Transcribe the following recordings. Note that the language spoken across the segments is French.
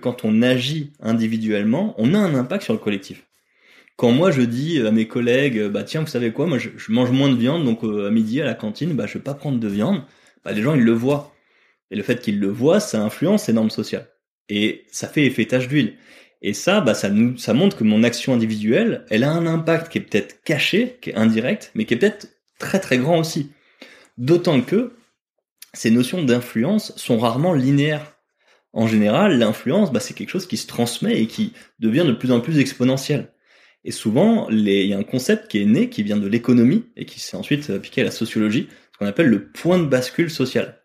Quand on agit individuellement, on a un impact sur le collectif. Quand moi je dis à mes collègues, bah tiens, vous savez quoi, moi je, mange moins de viande, donc euh, à midi à la cantine, bah je vais pas prendre de viande. Bah les gens ils le voient. Et le fait qu'ils le voient, ça influence les normes sociales. Et ça fait effet tache d'huile. Et ça, bah ça nous, ça montre que mon action individuelle, elle a un impact qui est peut-être caché, qui est indirect, mais qui est peut-être très très grand aussi. D'autant que ces notions d'influence sont rarement linéaires. En général, l'influence, bah, c'est quelque chose qui se transmet et qui devient de plus en plus exponentiel. Et souvent, il y a un concept qui est né, qui vient de l'économie et qui s'est ensuite appliqué à la sociologie, ce qu'on appelle le point de bascule social.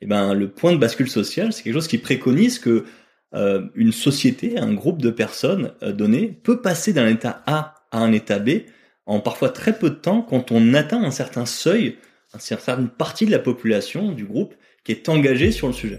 Et ben, le point de bascule social, c'est quelque chose qui préconise que euh, une société, un groupe de personnes euh, donné peut passer d'un état A à un état B en parfois très peu de temps quand on atteint un certain seuil, une certaine partie de la population, du groupe, qui est engagée sur le sujet.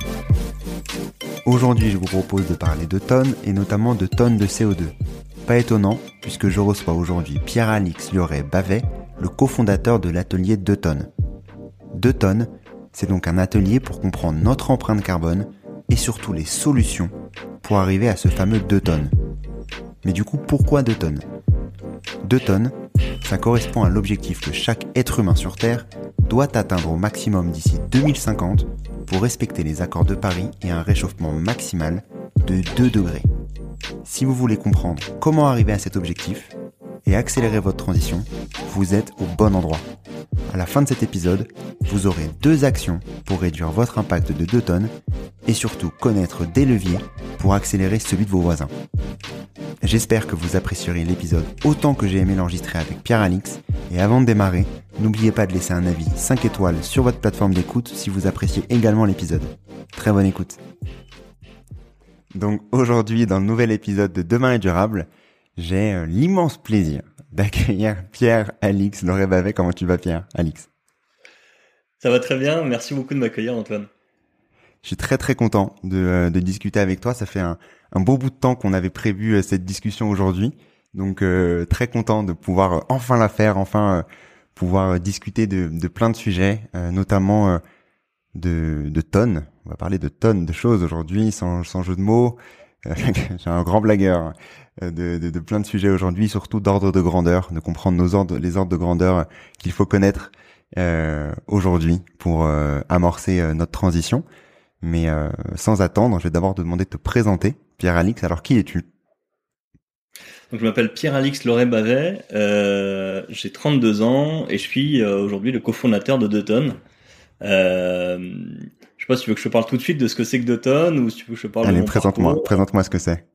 Aujourd'hui, je vous propose de parler de tonnes et notamment de tonnes de CO2. Pas étonnant, puisque je reçois aujourd'hui Pierre-Alix Lioret-Bavet, le cofondateur de l'atelier 2 tonnes. 2 tonnes, c'est donc un atelier pour comprendre notre empreinte carbone et surtout les solutions pour arriver à ce fameux 2 tonnes. Mais du coup, pourquoi 2 tonnes? 2 tonnes, ça correspond à l'objectif que chaque être humain sur Terre doit atteindre au maximum d'ici 2050 pour respecter les accords de Paris et un réchauffement maximal de 2 degrés. Si vous voulez comprendre comment arriver à cet objectif et accélérer votre transition, vous êtes au bon endroit. À la fin de cet épisode, vous aurez deux actions pour réduire votre impact de 2 tonnes et surtout connaître des leviers pour accélérer celui de vos voisins. J'espère que vous apprécierez l'épisode autant que j'ai aimé l'enregistrer avec Pierre Alix. Et avant de démarrer, n'oubliez pas de laisser un avis 5 étoiles sur votre plateforme d'écoute si vous appréciez également l'épisode. Très bonne écoute. Donc aujourd'hui, dans le nouvel épisode de Demain est durable, j'ai l'immense plaisir d'accueillir Pierre Alix Lauré Bavet. Comment tu vas Pierre Alix? Ça va très bien, merci beaucoup de m'accueillir Antoine. Je suis très très content de, euh, de discuter avec toi. Ça fait un, un beau bout de temps qu'on avait prévu euh, cette discussion aujourd'hui. Donc euh, très content de pouvoir enfin la faire, enfin pouvoir discuter de, de, plein de sujets, notamment de, de, tonnes. On va parler de tonnes de choses aujourd'hui, sans, sans jeu de mots. J'ai un grand blagueur de, de, plein de sujets aujourd'hui, surtout d'ordre de grandeur, de comprendre les ordres de grandeur qu'il faut connaître euh, aujourd'hui pour amorcer notre transition. Mais sans attendre, je vais d'abord te demander de te présenter Pierre-Alix, alors qui es-tu? Donc, je m'appelle Pierre-Alix Loret-Bavet, euh, j'ai 32 ans et je suis euh, aujourd'hui le cofondateur de. Euh, sais pas si tu veux que je te parle tout de suite de ce que c'est que Deuton ou si tu veux que je te parle Allez, présente-moi, présente-moi ce que c'est.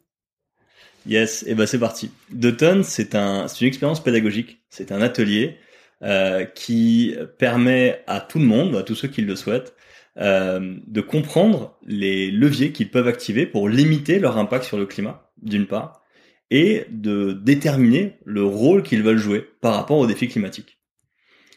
Yes, et ben c'est parti. C'est un, c'est une expérience pédagogique, c'est un atelier euh, qui permet à tout le monde, à tous ceux qui le souhaitent, euh, de comprendre les leviers qu'ils peuvent activer pour limiter leur impact sur le climat, d'une part, et de déterminer le rôle qu'ils veulent jouer par rapport aux défis climatiques.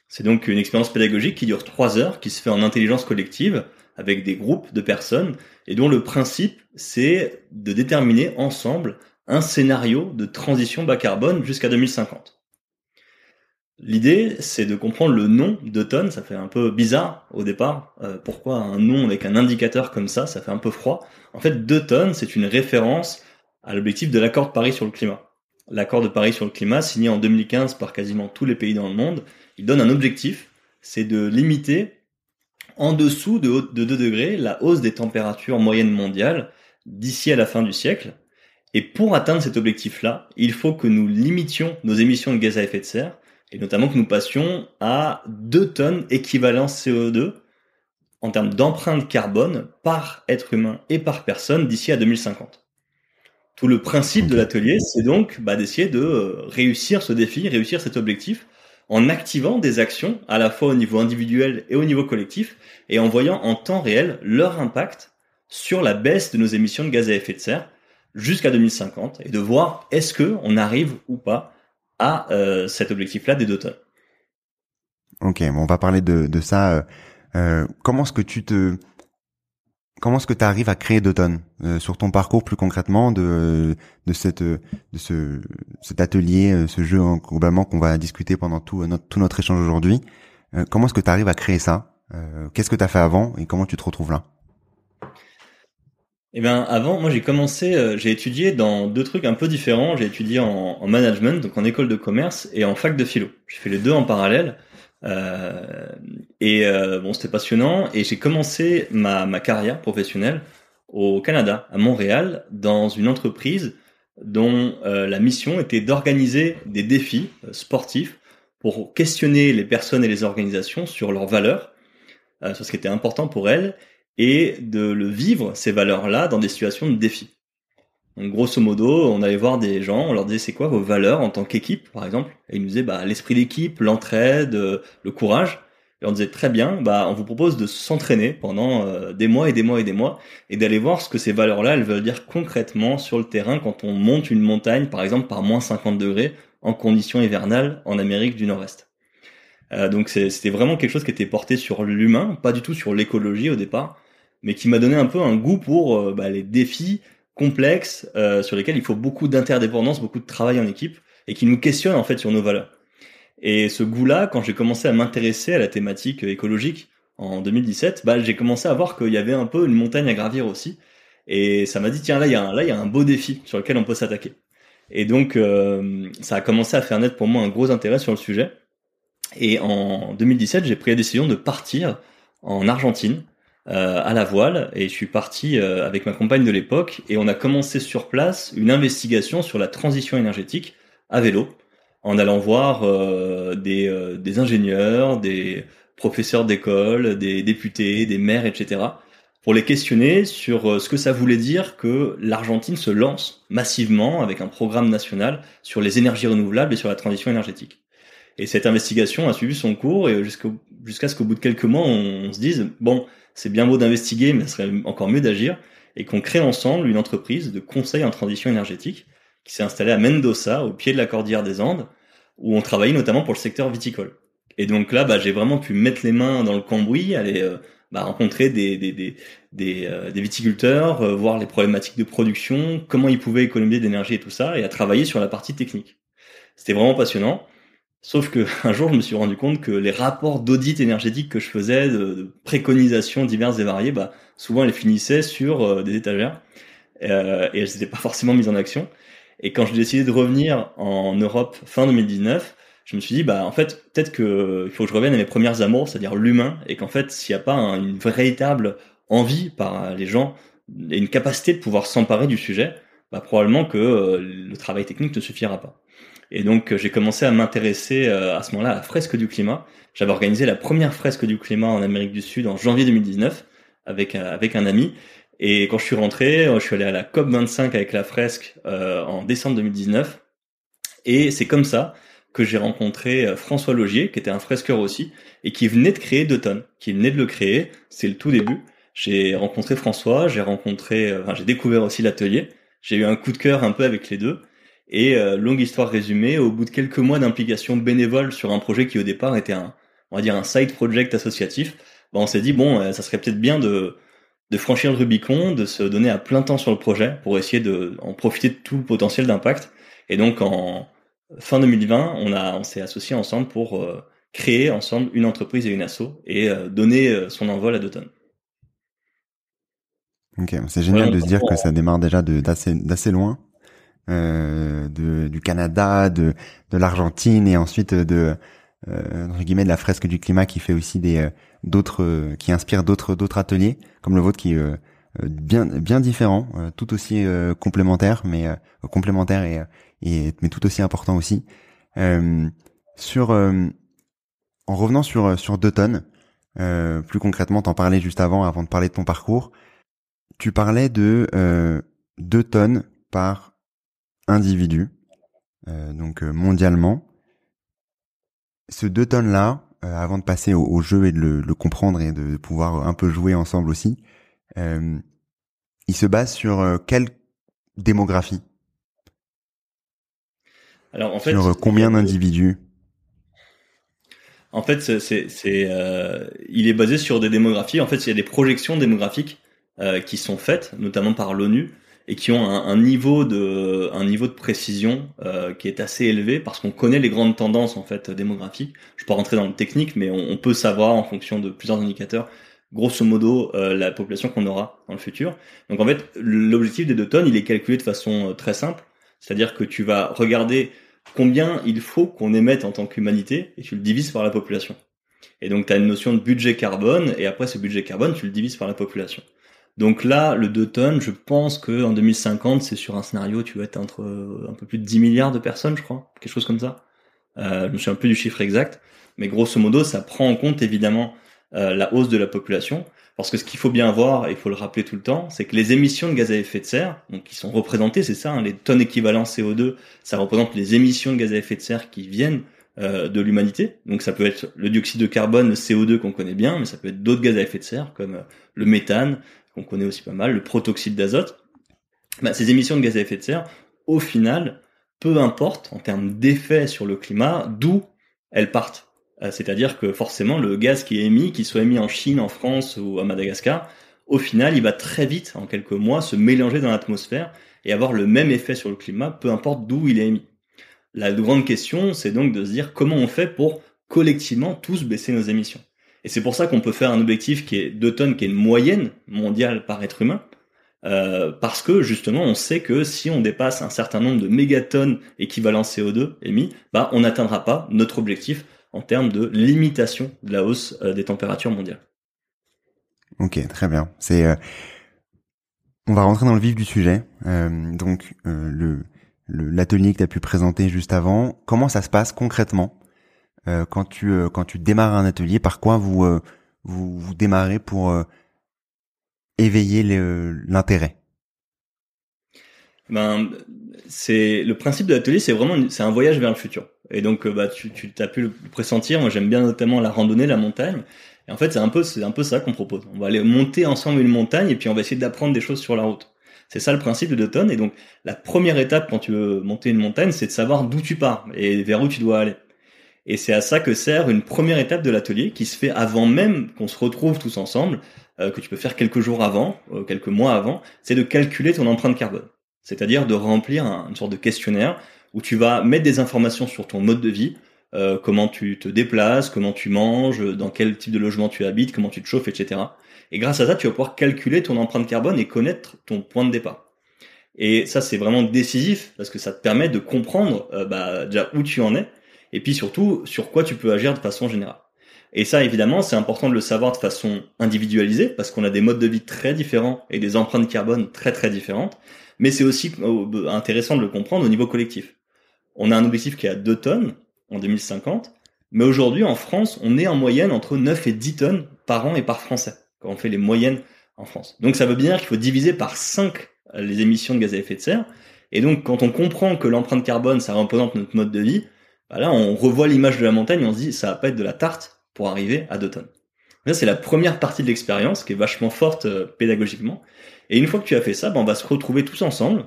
C'est donc une expérience pédagogique qui dure trois heures, qui se fait en intelligence collective, avec des groupes de personnes, et dont le principe, c'est de déterminer ensemble un scénario de transition bas carbone jusqu'à 2050. L'idée, c'est de comprendre le nom d'automne. Ça fait un peu bizarre au départ. Euh, pourquoi un nom avec un indicateur comme ça Ça fait un peu froid? En fait, d'automne, c'est une référence à l'objectif de l'accord de Paris sur le climat. L'accord de Paris sur le climat, signé en 2015 par quasiment tous les pays dans le monde, il donne un objectif, c'est de limiter en dessous de, de 2 degrés la hausse des températures moyennes mondiales d'ici à la fin du siècle. Et pour atteindre cet objectif-là, il faut que nous limitions nos émissions de gaz à effet de serre et notamment que nous passions à 2 tonnes équivalent CO2 en termes d'empreinte carbone par être humain et par personne d'ici à 2050. Tout le principe de l'atelier, c'est donc bah, d'essayer de euh, réussir ce défi, réussir cet objectif, en activant des actions à la fois au niveau individuel et au niveau collectif, et en voyant en temps réel leur impact sur la baisse de nos émissions de gaz à effet de serre jusqu'à 2050, et de voir est-ce que on arrive ou pas à euh, cet objectif-là des deux tonnes. Ok, bon, on va parler de, ça. Euh, euh comment est-ce que tu te comment est-ce que tu arrives à créer deux tonnes euh, sur ton parcours plus concrètement de ce cet atelier, ce jeu globalement qu'on va discuter pendant tout notre tout notre échange aujourd'hui. comment est-ce que tu arrives à créer ça? Qu'est-ce que tu as fait avant et comment tu te retrouves là? Eh bien, avant, moi, j'ai commencé, euh, j'ai étudié dans deux trucs un peu différents. J'ai étudié en, management, donc en école de commerce, et en fac de philo. J'ai fait les deux en parallèle. Euh, et euh, bon, c'était passionnant. Et j'ai commencé ma, ma carrière professionnelle au Canada, à Montréal, dans une entreprise dont euh, la mission était d'organiser des défis sportifs pour questionner les personnes et les organisations sur leurs valeurs, sur ce qui était important pour elles, et de le vivre, ces valeurs-là, dans des situations de défi. Donc, grosso modo, on allait voir des gens, on leur disait c'est quoi vos valeurs en tant qu'équipe, par exemple, et ils nous disaient bah, l'esprit d'équipe, l'entraide, euh, le courage. Et on disait très bien, bah, on vous propose de s'entraîner pendant euh, des mois et des mois et des mois, et d'aller voir ce que ces valeurs-là, elles veulent dire concrètement sur le terrain quand on monte une montagne, par exemple, par moins 50 degrés, en conditions hivernales en Amérique du Nord-Est. Euh, donc c'était vraiment quelque chose qui était porté sur l'humain, pas du tout sur l'écologie au départ mais qui m'a donné un peu un goût pour euh, bah, les défis complexes euh, sur lesquels il faut beaucoup d'interdépendance, beaucoup de travail en équipe, et qui nous questionnent en fait sur nos valeurs. Et ce goût-là, quand j'ai commencé à m'intéresser à la thématique écologique en 2017, bah, j'ai commencé à voir qu'il y avait un peu une montagne à gravir aussi. Et ça m'a dit, tiens, là, il y, a là, il y a un beau défi sur lequel on peut s'attaquer. Et donc, euh, ça a commencé à faire naître pour moi un gros intérêt sur le sujet. Et en 2017, j'ai pris la décision de partir en Argentine euh, à la voile et je suis parti euh, avec ma compagne de l'époque et on a commencé sur place une investigation sur la transition énergétique à vélo en allant voir euh, des, des ingénieurs, des professeurs d'école, des députés, des maires, etc. pour les questionner sur ce que ça voulait dire que l'Argentine se lance massivement avec un programme national sur les énergies renouvelables et sur la transition énergétique. Et cette investigation a suivi son cours et jusqu'à ce qu'au bout de quelques mois, on se dise, bon, c'est bien beau d'investiguer, mais ce serait encore mieux d'agir, et qu'on crée ensemble une entreprise de conseil en transition énergétique qui s'est installée à Mendoza, au pied de la cordillère des Andes, où on travaillait notamment pour le secteur viticole. Et donc là, bah, j'ai vraiment pu mettre les mains dans le cambouis, aller euh, bah, rencontrer des, des, des, des, euh, viticulteurs, euh, voir les problématiques de production, comment ils pouvaient économiser d'énergie et tout ça, et à travailler sur la partie technique. C'était vraiment passionnant. Sauf que un jour, je me suis rendu compte que les rapports d'audit énergétique que je faisais, de, préconisations diverses et variées, bah, souvent elles finissaient sur euh, des étagères euh, et elles n'étaient pas forcément mises en action. Et quand j'ai décidé de revenir en Europe fin 2019, je me suis dit, bah en fait, peut-être qu'il faut que je revienne à mes premières amours, c'est-à-dire l'humain, et qu'en fait, s'il n'y a pas une véritable envie par les gens et une capacité de pouvoir s'emparer du sujet, bah probablement que euh, le travail technique ne suffira pas. Et donc euh, j'ai commencé à m'intéresser euh, à ce moment-là à la fresque du climat. J'avais organisé la première fresque du climat en Amérique du Sud en janvier 2019 avec euh, avec un ami. Et quand je suis rentré, je suis allé à la COP 25 avec la fresque en décembre 2019. Et c'est comme ça que j'ai rencontré François Logier, qui était un fresqueur aussi, et qui venait de créer deux qui venait de le créer. C'est le tout début. J'ai rencontré François, j'ai rencontré, enfin, j'ai découvert aussi l'atelier. J'ai eu un coup de cœur un peu avec les deux. Et euh, longue histoire résumée, au bout de quelques mois d'implication bénévole sur un projet qui au départ était un, on va dire un side project associatif, bah on s'est dit bon, euh, ça serait peut-être bien de de franchir le Rubicon, de se donner à plein temps sur le projet pour essayer de en profiter de tout le potentiel d'impact. Et donc en fin 2020, on a on s'est associé ensemble pour euh, créer ensemble une entreprise et une asso et euh, donner euh, son envol à deux tonnes. Ok, c'est génial de se dire que ça démarre déjà d'assez d'assez loin, de, du Canada, de de l'Argentine et ensuite de euh, entre guillemets de la fresque du climat qui fait aussi des euh, d'autres euh, qui inspire d'autres d'autres ateliers comme le vôtre qui bien bien différent, tout aussi complémentaire mais complémentaire et, et mais tout aussi important aussi. sur en revenant sur sur deux tonnes, plus concrètement, t'en parlais juste avant avant de parler de ton parcours. Tu parlais de deux tonnes par individu, donc mondialement. Ce deux tonnes là, euh, avant de passer au, jeu et de le, comprendre et de pouvoir un peu jouer ensemble aussi, euh, il se base sur euh, quelle démographie? Alors en fait, sur combien d'individus? En fait, c'est, il est basé sur des démographies. En fait, il y a des projections démographiques qui sont faites, notamment par l'ONU, et qui ont un, un, niveau de un niveau de précision euh, qui est assez élevé parce qu'on connaît les grandes tendances en fait démographiques. Je peux rentrer dans le technique, mais on, on, peut savoir en fonction de plusieurs indicateurs, grosso modo, euh, la population qu'on aura dans le futur. Donc en fait, l'objectif des deux tonnes, il est calculé de façon euh, très simple, c'est-à-dire que tu vas regarder combien il faut qu'on émette en tant qu'humanité et tu le divises par la population. Et donc tu as une notion de budget carbone et après ce budget carbone, tu le divises par la population. Donc là, le 2 tonnes, je pense que en 2050, c'est sur un scénario, tu vas être entre euh, un peu plus de 10 milliards de personnes, je crois, quelque chose comme ça. Euh, je me souviens plus du chiffre exact, mais grosso modo, ça prend en compte évidemment euh, la hausse de la population, parce que ce qu'il faut bien voir, et il faut le rappeler tout le temps, c'est que les émissions de gaz à effet de serre, donc qui sont représentées, c'est ça, hein, les tonnes équivalent CO2, ça représente les émissions de gaz à effet de serre qui viennent euh, de l'humanité. Donc ça peut être le dioxyde de carbone, le CO2 qu'on connaît bien, mais ça peut être d'autres gaz à effet de serre comme le méthane, qu'on connaît aussi pas mal, le protoxyde d'azote, bah, ces émissions de gaz à effet de serre, au final, peu importe en termes d'effet sur le climat, d'où elles partent. Euh, c'est-à-dire que forcément, le gaz qui est émis, qu'il soit émis en Chine, en France ou à Madagascar, au final, il va très vite, en quelques mois, se mélanger dans l'atmosphère et avoir le même effet sur le climat, peu importe d'où il est émis. La grande question, c'est donc de se dire comment on fait pour collectivement tous baisser nos émissions. Et c'est pour ça qu'on peut faire un objectif qui est 2 tonnes, qui est une moyenne mondiale par être humain, euh, parce que justement on sait que si on dépasse un certain nombre de mégatonnes équivalent CO2 émis, bah on n'atteindra pas notre objectif en termes de limitation de la hausse euh, des températures mondiales. Ok, très bien. C'est euh, on va rentrer dans le vif du sujet. donc le l'atelier que tu as pu présenter juste avant, comment ça se passe concrètement quand tu euh, quand tu démarres un atelier, par quoi vous euh, vous, démarrez pour éveiller l'intérêt? Ben c'est le principe de l'atelier, c'est vraiment c'est un voyage vers le futur. Et donc bah tu tu as pu le pressentir. Moi j'aime bien notamment la randonnée, la montagne. Et en fait c'est un peu c'est un peu ça qu'on propose. On va aller monter ensemble une montagne et puis on va essayer d'apprendre des choses sur la route. C'est ça le principe de deux tonnes. Et donc la première étape quand tu veux monter une montagne, c'est de savoir d'où tu pars et vers où tu dois aller. Et c'est à ça que sert une première étape de l'atelier qui se fait avant même qu'on se retrouve tous ensemble, euh, que tu peux faire quelques jours avant, euh, quelques mois avant, c'est de calculer ton empreinte carbone. C'est-à-dire de remplir une sorte de questionnaire où tu vas mettre des informations sur ton mode de vie, euh, comment tu te déplaces, comment tu manges, dans quel type de logement tu habites, comment tu te chauffes, etc. Et grâce à ça, tu vas pouvoir calculer ton empreinte carbone et connaître ton point de départ. Et ça, c'est vraiment décisif parce que ça te permet de comprendre bah, déjà où tu en es et puis surtout sur quoi tu peux agir de façon générale. Et ça, évidemment, c'est important de le savoir de façon individualisée, parce qu'on a des modes de vie très différents et des empreintes carbone très très différentes, mais c'est aussi euh, intéressant de le comprendre au niveau collectif. On a un objectif qui est à 2 tonnes en 2050, mais aujourd'hui en France, on est en moyenne entre 9 et 10 tonnes par an et par Français, quand on fait les moyennes en France. Donc ça veut bien dire qu'il faut diviser par 5 les émissions de gaz à effet de serre, et donc quand on comprend que l'empreinte carbone, ça représente notre mode de vie, bah là, on revoit l'image de la montagne on se dit, ça va pas être de la tarte pour arriver à deux tonnes. Ça, c'est la première partie de l'expérience qui est vachement forte euh, pédagogiquement. Et une fois que tu as fait ça, bah, on va se retrouver tous ensemble.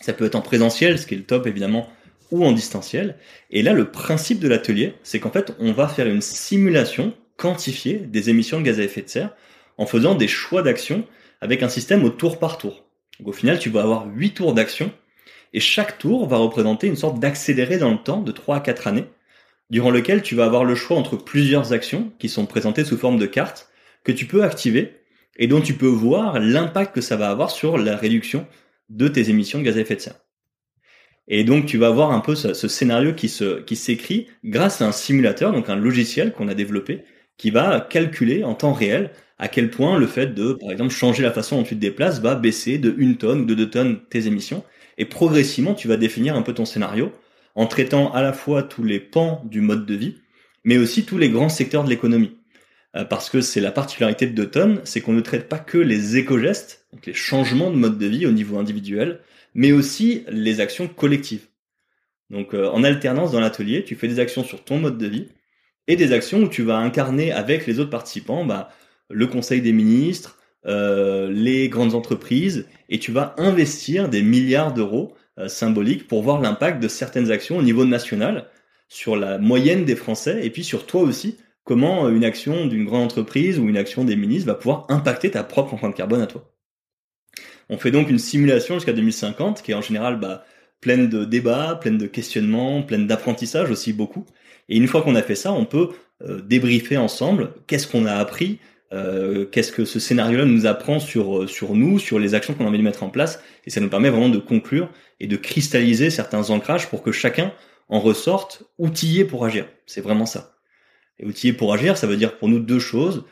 Ça peut être en présentiel, ce qui est le top évidemment, ou en distanciel. Et là, le principe de l'atelier, c'est qu'en fait, on va faire une simulation quantifiée des émissions de gaz à effet de serre en faisant des choix d'action avec un système au tour par tour. Donc au final, tu vas avoir 8 tours d'action et chaque tour va représenter une sorte d'accéléré dans le temps de 3 à 4 années, durant lequel tu vas avoir le choix entre plusieurs actions qui sont présentées sous forme de cartes que tu peux activer et dont tu peux voir l'impact que ça va avoir sur la réduction de tes émissions de gaz à effet de serre. Et donc tu vas avoir un peu ce, scénario qui qui s'écrit grâce à un simulateur, donc un logiciel qu'on a développé, qui va calculer en temps réel à quel point le fait de, par exemple, changer la façon dont tu te déplaces va baisser de une tonne ou de deux tonnes tes émissions. Et progressivement, tu vas définir un peu ton scénario en traitant à la fois tous les pans du mode de vie, mais aussi tous les grands secteurs de l'économie. Euh, parce que c'est la particularité de Deux c'est qu'on ne traite pas que les éco-gestes, donc les changements de mode de vie au niveau individuel, mais aussi les actions collectives. Donc euh, en alternance dans l'atelier, tu fais des actions sur ton mode de vie et des actions où tu vas incarner avec les autres participants bah, le conseil des ministres, euh, les grandes entreprises, et tu vas investir des milliards d'euros euh, symboliques pour voir l'impact de certaines actions au niveau national sur la moyenne des Français, et puis sur toi aussi, comment une action d'une grande entreprise ou une action des ministres va pouvoir impacter ta propre empreinte carbone à toi. On fait donc une simulation jusqu'à 2050 qui est en général bah, pleine de débats, pleine de questionnements, pleine d'apprentissage aussi beaucoup. Et une fois qu'on a fait ça, on peut euh, débriefer ensemble qu'est-ce qu'on a appris, euh, qu'est-ce que ce scénario-là nous apprend sur, euh, sur nous, sur les actions qu'on a envie de mettre en place? Et ça nous permet vraiment de conclure et de cristalliser certains ancrages pour que chacun en ressorte outillé pour agir. C'est vraiment ça. Et outillé pour agir, ça veut dire pour nous deux choses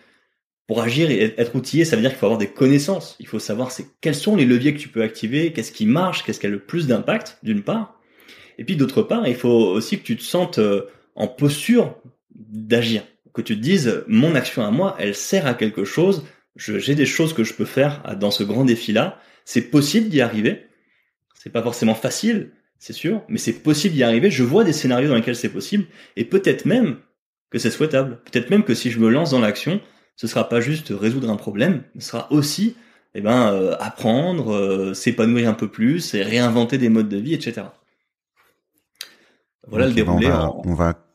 pour agir et être outillé, ça veut dire qu'il faut avoir des connaissances. Il faut savoir c'est quels sont les leviers que tu peux activer, qu'est-ce qui marche, qu'est-ce qui a le plus d'impact, d'une part. Et puis d'autre part, il faut aussi que tu te sentes euh, en posture d'agir, que tu te dises mon action à moi, elle sert à quelque chose. J'ai des choses que je peux faire dans ce grand défi-là. C'est possible d'y arriver. C'est pas forcément facile, c'est sûr, mais c'est possible d'y arriver. Je vois des scénarios dans lesquels c'est possible, et peut-être même que c'est souhaitable. Peut-être même que si je me lance dans l'action, ce sera pas juste résoudre un problème, ce sera aussi eh ben, euh, apprendre, euh, s'épanouir un peu plus et réinventer des modes de vie, etc. Voilà le déroulé. on, va, on, va,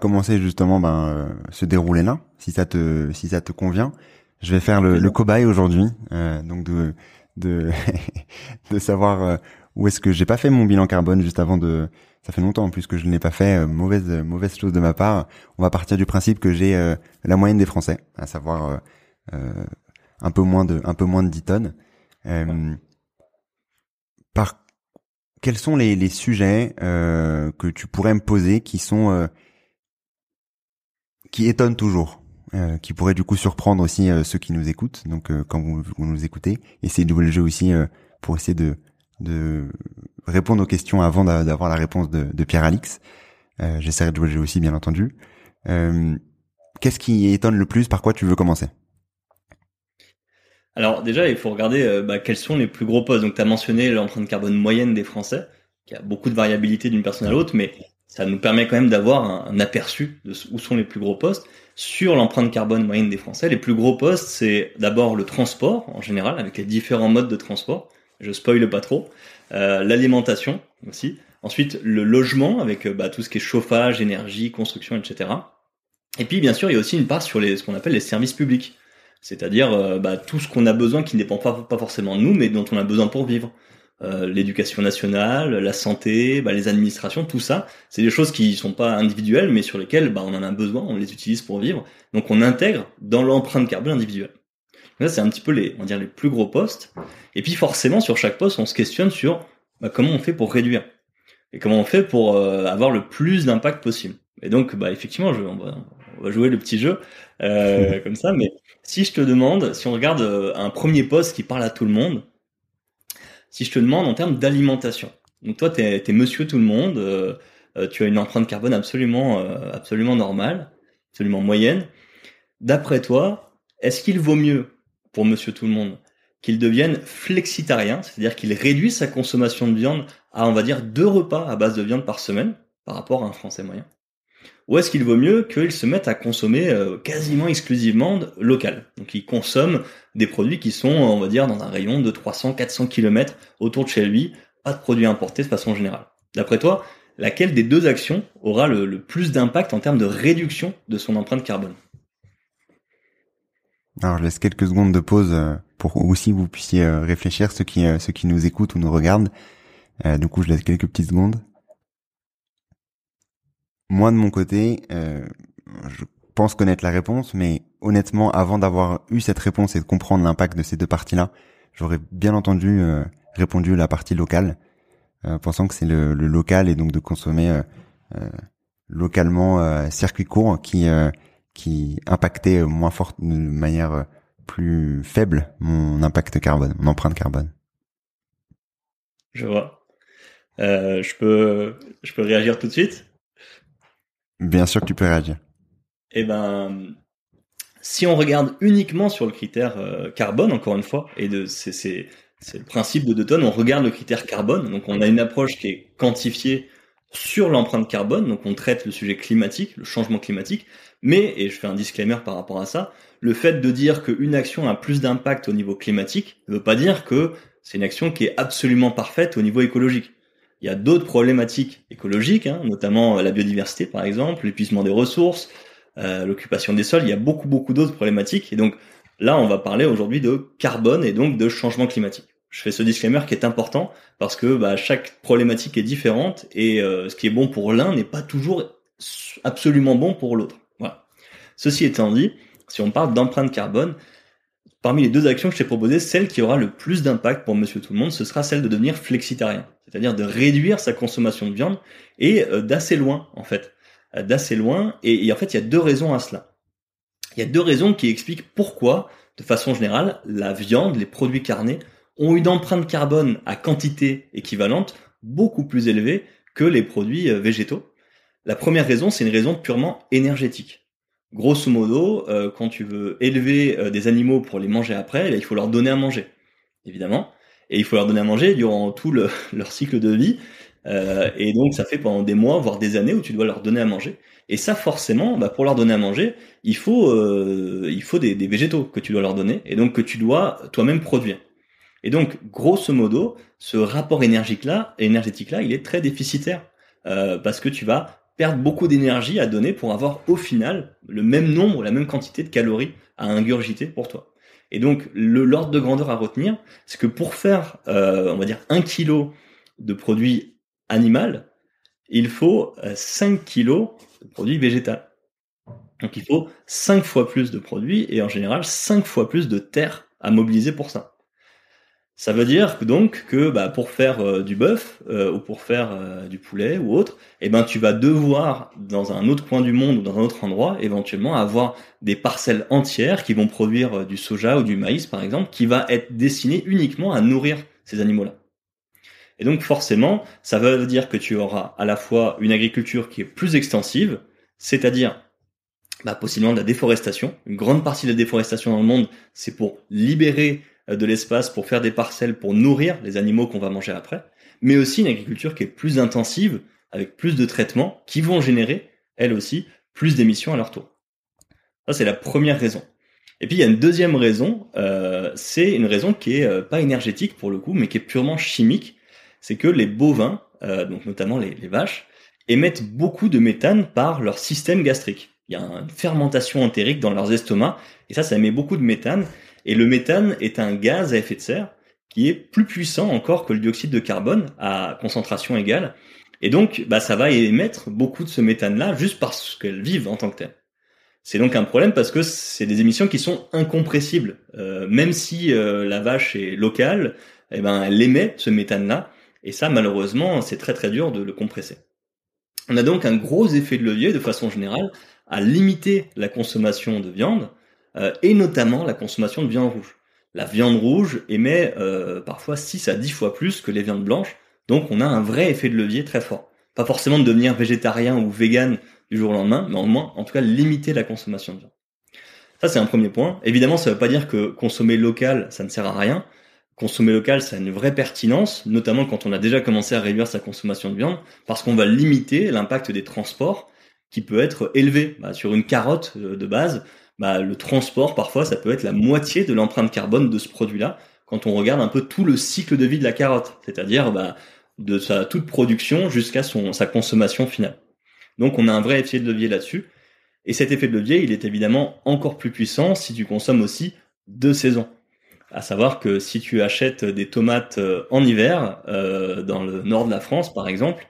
commencer justement ben, euh, ce déroulé là, si ça te si ça te convient. Je vais faire le, le cobaye aujourd'hui, donc de de de savoir où est-ce que j'ai pas fait mon bilan carbone juste avant de ça fait longtemps en plus que je ne l'ai pas fait. Euh, mauvaise mauvaise chose de ma part. On va partir du principe que j'ai euh, la moyenne des Français, à savoir euh, un peu moins de un peu moins de 10 tonnes. par quels sont les, les sujets que tu pourrais me poser qui sont qui étonnent toujours, qui pourraient du coup surprendre aussi ceux qui nous écoutent. Donc quand vous, vous, nous écoutez, essayez de jouer le jeu aussi pour essayer de de répondre aux questions avant d'avoir la réponse de, Pierre Alix. Euh, J'essaierai de jouer aussi, bien entendu. Euh, Qu'est-ce qui étonne le plus? Par quoi tu veux commencer? Alors déjà, il faut regarder euh, bah, quels sont les plus gros postes. Donc tu as mentionné l'empreinte carbone moyenne des Français, qui a beaucoup de variabilité d'une personne à l'autre, mais ça nous permet quand même d'avoir un, aperçu de où sont les plus gros postes. Sur l'empreinte carbone moyenne des Français, les plus gros postes, c'est d'abord le transport en général, avec les différents modes de transport je spoile pas trop. Euh, l'alimentation aussi. Ensuite, le logement avec euh, bah, tout ce qui est chauffage, énergie, construction, etc. Et puis, bien sûr, il y a aussi une part sur les, ce qu'on appelle les services publics. C'est-à-dire euh, bah, tout ce qu'on a besoin qui ne dépend pas, pas forcément de nous, mais dont on a besoin pour vivre. L'éducation nationale, la santé, bah, les administrations, tout ça, c'est des choses qui sont pas individuelles, mais sur lesquelles bah, on en a besoin, on les utilise pour vivre. Donc on intègre dans l'empreinte carbone individuelle. Là, c'est un petit peu les, on va dire, les plus gros postes. Et puis forcément, sur chaque poste, on se questionne sur bah, comment on fait pour réduire et comment on fait pour euh, avoir le plus d'impact possible. Et donc, bah, effectivement, je, on, va, jouer le petit jeu euh, comme ça. Mais si je te demande, si on regarde euh, un premier poste qui parle à tout le monde, si je te demande en termes d'alimentation, donc toi, tu es, monsieur tout le monde, euh, tu as une empreinte carbone absolument, absolument normale, absolument moyenne. D'après toi, est-ce qu'il vaut mieux pour monsieur tout le monde, qu'il devienne flexitarien, c'est-à-dire qu'il réduise sa consommation de viande à, on va dire, deux repas à base de viande par semaine, par rapport à un Français moyen? Ou est-ce qu'il vaut mieux qu'il se mette à consommer euh, quasiment exclusivement local? Donc il consomme des produits qui sont, on va dire, dans un rayon de 300-400 km autour de chez lui, pas de produits importés de façon générale. D'après toi, laquelle des deux actions aura le plus d'impact en termes de réduction de son empreinte carbone? Alors je laisse quelques secondes de pause euh, pour aussi vous puissiez euh, réfléchir, ceux qui, ceux qui nous écoutent ou nous regardent. du coup, je laisse quelques petites secondes. Moi, de mon côté, je pense connaître la réponse, mais honnêtement, avant d'avoir eu cette réponse et de comprendre l'impact de ces deux parties-là, j'aurais bien entendu répondu la partie locale, pensant que c'est le, le, local et donc de consommer localement euh, circuit court qui euh, qui impactait moins fort de manière euh, plus faible mon impact carbone, mon empreinte carbone. Je vois. Euh, je peux je peux réagir tout de suite? Bien sûr que tu peux réagir. Eh ben, si on regarde uniquement sur le critère carbone, encore une fois, et de c'est le principe de deux tonnes, on regarde le critère carbone, donc on a une approche qui est quantifiée sur l'empreinte carbone, donc on traite le sujet climatique, le changement climatique, mais, et je fais un disclaimer par rapport à ça, le fait de dire qu'une action a plus d'impact au niveau climatique ne veut pas dire que c'est une action qui est absolument parfaite au niveau écologique. Il y a d'autres problématiques écologiques, hein, notamment la biodiversité par exemple, l'épuisement des ressources, euh, l'occupation des sols, il y a beaucoup beaucoup d'autres problématiques, et donc là on va parler aujourd'hui de carbone et donc de changement climatique je fais ce disclaimer qui est important parce que bah, chaque problématique est différente et euh, ce qui est bon pour l'un n'est pas toujours absolument bon pour l'autre. Voilà. Ceci étant dit, si on parle d'empreinte carbone, parmi les deux actions que je t'ai proposées, celle qui aura le plus d'impact pour Monsieur Tout le Monde, ce sera celle de devenir flexitarien, c'est-à-dire de réduire sa consommation de viande et euh, d'assez loin en fait, euh, d'assez loin. Et, et en fait, il y a deux raisons à cela. Il y a deux raisons qui expliquent pourquoi, de façon générale, la viande, les produits carnés ont une empreinte carbone à quantité équivalente beaucoup plus élevée que les produits euh, végétaux. La première raison, c'est une raison purement énergétique. Grosso modo, euh, quand tu veux élever euh, des animaux pour les manger après, il faut leur donner à manger, évidemment. Et il faut leur donner à manger durant tout leur cycle de vie. et donc, ça fait pendant des mois, voire des années où tu dois leur donner à manger. Et ça, forcément, bah, pour leur donner à manger, il faut, il faut des, des végétaux que tu dois leur donner, et donc que tu dois toi-même produire. Et donc, grosso modo, ce rapport énergique-là, énergétique-là, il est très déficitaire euh, parce que tu vas perdre beaucoup d'énergie à donner pour avoir au final le même nombre, la même quantité de calories à ingurgiter pour toi. Et donc, le l'ordre de grandeur à retenir, c'est que pour faire, euh, on va dire, un kilo de produit animal, il faut 5 euh, kilos de produits végétaux. Donc, il faut 5 fois plus de produits et en général 5 fois plus de terre à mobiliser pour ça. Ça veut dire que donc que bah, pour faire euh, du bœuf euh, ou pour faire euh, du poulet ou autre, eh ben tu vas devoir dans un autre coin du monde ou dans un autre endroit éventuellement avoir des parcelles entières qui vont produire du soja ou du maïs par exemple, qui va être destiné uniquement à nourrir ces animaux-là. Et donc forcément, ça veut dire que tu auras à la fois une agriculture qui est plus extensive, c'est-à-dire bah, possiblement de la déforestation. Une grande partie de la déforestation dans le monde, c'est pour libérer de l'espace pour faire des parcelles pour nourrir les animaux qu'on va manger après, mais aussi une agriculture qui est plus intensive, avec plus de traitements, qui vont générer, elles aussi, plus d'émissions à leur tour. Ça, c'est la première raison. Et puis, il y a une deuxième raison, euh, c'est une raison qui est euh, pas énergétique pour le coup, mais qui est purement chimique. C'est que les bovins, donc notamment les, les vaches, émettent beaucoup de méthane par leur système gastrique. Il y a une fermentation entérique dans leurs estomacs, et ça, ça émet beaucoup de méthane, et le méthane est un gaz à effet de serre qui est plus puissant encore que le dioxyde de carbone à concentration égale. Et donc, bah, ça va émettre beaucoup de ce méthane-là juste parce qu'elles vivent en tant que telles. C'est donc un problème parce que c'est des émissions qui sont incompressibles. Euh, même si euh, la vache est locale, eh ben, elle émet ce méthane-là. Et ça, malheureusement, c'est très très dur de le compresser. On a donc un gros effet de levier, de façon générale, à limiter la consommation de viande, et notamment la consommation de viande rouge. La viande rouge émet euh, parfois 6 à 10 fois plus que les viandes blanches, donc on a un vrai effet de levier très fort. Pas forcément de devenir végétarien ou vegan du jour au lendemain, mais au moins, en tout cas, limiter la consommation de viande. Ça, c'est un premier point. Évidemment, ça ne veut pas dire que consommer local, ça ne sert à rien. Consommer local, ça a une vraie pertinence, notamment quand on a déjà commencé à réduire sa consommation de viande, parce qu'on va limiter l'impact des transports qui peut être élevé. Bah, sur une carotte euh, de base, bah, le transport, parfois, ça peut être la moitié de l'empreinte carbone de ce produit-là, quand on regarde un peu tout le cycle de vie de la carotte, c'est-à-dire bah, de sa toute production jusqu'à sa consommation finale. Donc on a un vrai effet de levier là-dessus. Et cet effet de levier, il est évidemment encore plus puissant si tu consommes aussi deux saisons. À savoir que si tu achètes des tomates euh, en hiver, euh, dans le nord de la France par exemple,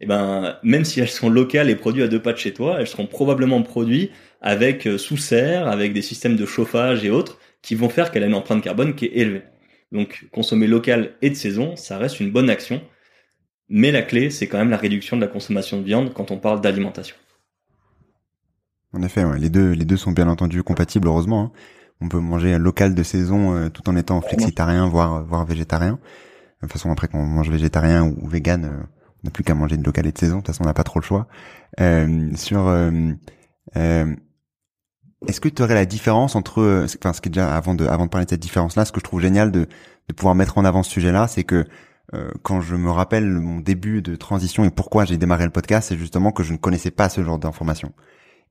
eh ben, même si elles sont locales et produites à deux pas de chez toi, elles seront probablement produites avec euh, sous serre, avec des systèmes de chauffage et autres, qui vont faire qu'elle a une empreinte carbone qui est élevée. Donc consommer local et de saison, ça reste une bonne action. Mais la clé, c'est quand même la réduction de la consommation de viande quand on parle d'alimentation. En effet, les deux, les deux sont bien entendu compatibles, heureusement. Hein. On peut manger local de saison euh, tout en étant flexitarien, voire, voire végétarien. De toute façon, après, quand on mange végétarien ou, vegan, euh, on n'a plus qu'à manger de local et de saison. De toute façon, on n'a pas trop le choix. Euh, sur, est-ce que tu aurais la différence entre, enfin, ce qui est déjà avant de, avant de parler de cette différence-là, ce que je trouve génial de, de pouvoir mettre en avant ce sujet-là, c'est que quand je me rappelle mon début de transition et pourquoi j'ai démarré le podcast, c'est justement que je ne connaissais pas ce genre d'informations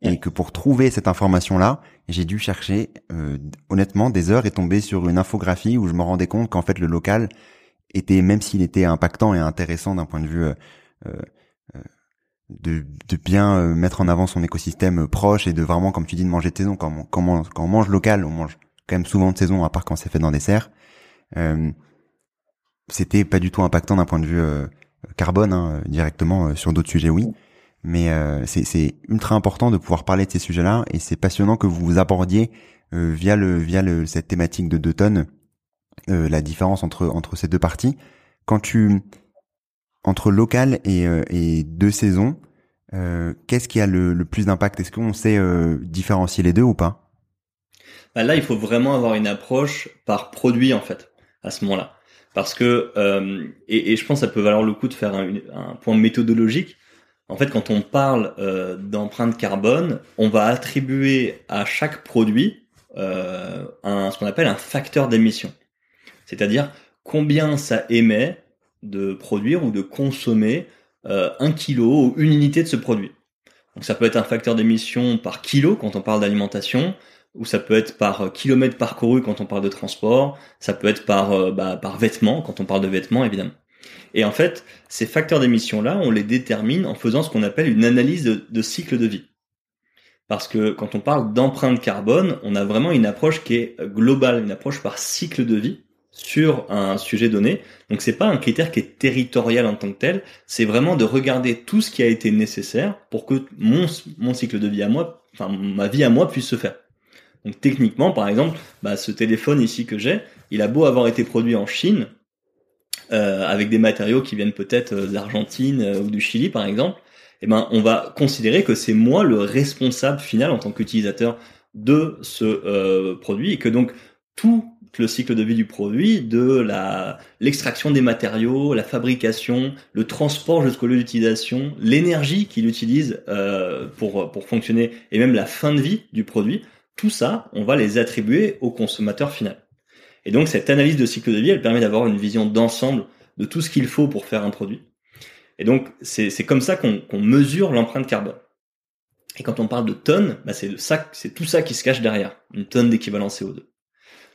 et que pour trouver cette information-là, j'ai dû chercher euh, honnêtement des heures et tomber sur une infographie où je me rendais compte qu'en fait le local était, même s'il était impactant et intéressant d'un point de vue euh, euh, de, de, bien mettre en avant son écosystème proche et de vraiment, comme tu dis, de manger de saison. Quand on, quand on, mange local, on mange quand même souvent de saison, à part quand c'est fait dans des serres. C'était pas du tout impactant d'un point de vue carbone, hein, directement sur d'autres sujets, oui mais euh, c'est ultra important de pouvoir parler de ces sujets-là et c'est passionnant que vous vous abordiez euh, via le via le, cette thématique de deux tonnes euh, la différence entre entre ces deux parties. Quand tu entre local et, et deux saisons, qu'est-ce qui a le, le plus d'impact? Est-ce qu'on sait différencier les deux ou pas? Bah Là, il faut vraiment avoir une approche par produit en fait à ce moment-là, parce que et, et, je pense que ça peut valoir le coup de faire un, un point méthodologique. En fait, quand on parle euh, d'empreinte carbone, on va attribuer à chaque produit euh, un, ce qu'on appelle un facteur d'émission. C'est-à-dire combien ça émet de produire ou de consommer euh, un kilo ou une unité de ce produit. Donc ça peut être un facteur d'émission par kilo quand on parle d'alimentation, ou ça peut être par kilomètre parcouru quand on parle de transport, ça peut être par, bah, par vêtement quand on parle de vêtements évidemment. Et en fait, ces facteurs d'émission-là, on les détermine en faisant ce qu'on appelle une analyse de, cycle de vie. Parce que quand on parle d'empreinte carbone, on a vraiment une approche qui est globale, une approche par cycle de vie sur un sujet donné. Donc c'est pas un critère qui est territorial en tant que tel, c'est vraiment de regarder tout ce qui a été nécessaire pour que mon, cycle de vie à moi, enfin ma vie à moi puisse se faire. Donc techniquement, par exemple, bah, ce téléphone ici que j'ai, il a beau avoir été produit en Chine, euh, avec des matériaux qui viennent peut-être euh, d'Argentine euh, ou du Chili par exemple, eh ben on va considérer que c'est moi le responsable final en tant qu'utilisateur de ce produit et que donc tout le cycle de vie du produit, de la l'extraction des matériaux, la fabrication, le transport jusqu'au lieu d'utilisation, l'énergie qu'il utilise euh, pour pour fonctionner et même la fin de vie du produit, tout ça, on va les attribuer au consommateur final. Et donc cette analyse de cycle de vie, elle permet d'avoir une vision d'ensemble de tout ce qu'il faut pour faire un produit. Et donc c'est comme ça qu'on mesure l'empreinte carbone. Et quand on parle de tonnes, bah c'est c'est tout ça qui se cache derrière, une tonne d'équivalent CO2.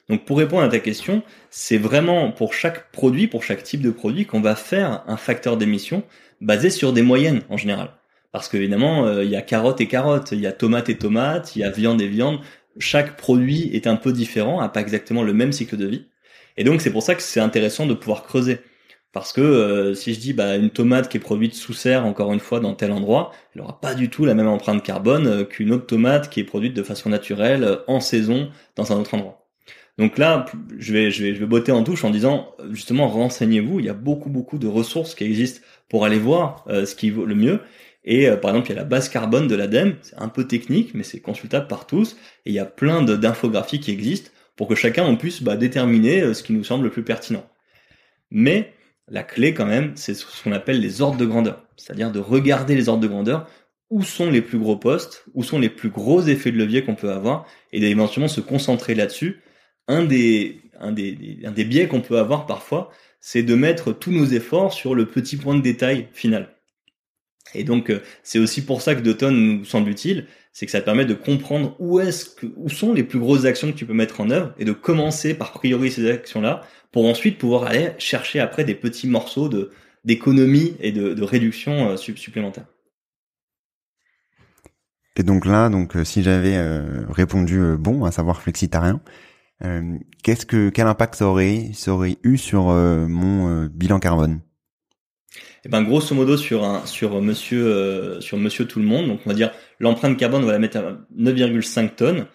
Donc pour répondre à ta question, c'est vraiment pour chaque produit, pour chaque type de produit, qu'on va faire un facteur d'émission basé sur des moyennes en général. Parce qu'évidemment, euh, il y a carottes et carottes, il y a tomates et tomates, il y a viande et viande chaque produit est un peu différent, a pas exactement le même cycle de vie. Et donc c'est pour ça que c'est intéressant de pouvoir creuser. Parce que euh, si je dis bah, une tomate qui est produite sous serre, encore une fois, dans tel endroit, elle aura pas du tout la même empreinte carbone euh, qu'une autre tomate qui est produite de façon naturelle, en saison, dans un autre endroit. Donc là, je vais, je vais, je vais botter en touche en disant, justement, renseignez-vous, il y a beaucoup, beaucoup de ressources qui existent pour aller voir ce qui vaut le mieux. Et euh, par exemple, il y a la base carbone de l'ADEME, c'est un peu technique, mais c'est consultable par tous. Et il y a plein d'infographies qui existent pour que chacun en puisse bah, déterminer euh, ce qui nous semble le plus pertinent. Mais la clé quand même, c'est ce qu'on appelle les ordres de grandeur. C'est-à-dire de regarder les ordres de grandeur, où sont les plus gros postes, où sont les plus gros effets de levier qu'on peut avoir, et d'éventuellement se concentrer là-dessus. Un des, biais qu'on peut avoir parfois, c'est de mettre tous nos efforts sur le petit point de détail final. Et donc, euh, c'est aussi pour ça que Doton nous semble utile, c'est que ça permet de comprendre où est-ce que, où sont les plus grosses actions que tu peux mettre en œuvre et de commencer par prioriser ces actions-là pour ensuite pouvoir aller chercher après des petits morceaux de, d'économie et de, réduction euh, supplémentaire. Et donc là, donc si j'avais répondu bon, à savoir flexitarien, qu'est-ce que quel impact ça aurait ça aurait eu sur mon bilan carbone? Eh ben grosso modo sur un sur Monsieur sur Monsieur tout le monde, donc on va dire l'empreinte carbone on va la mettre à 9,5 tonnes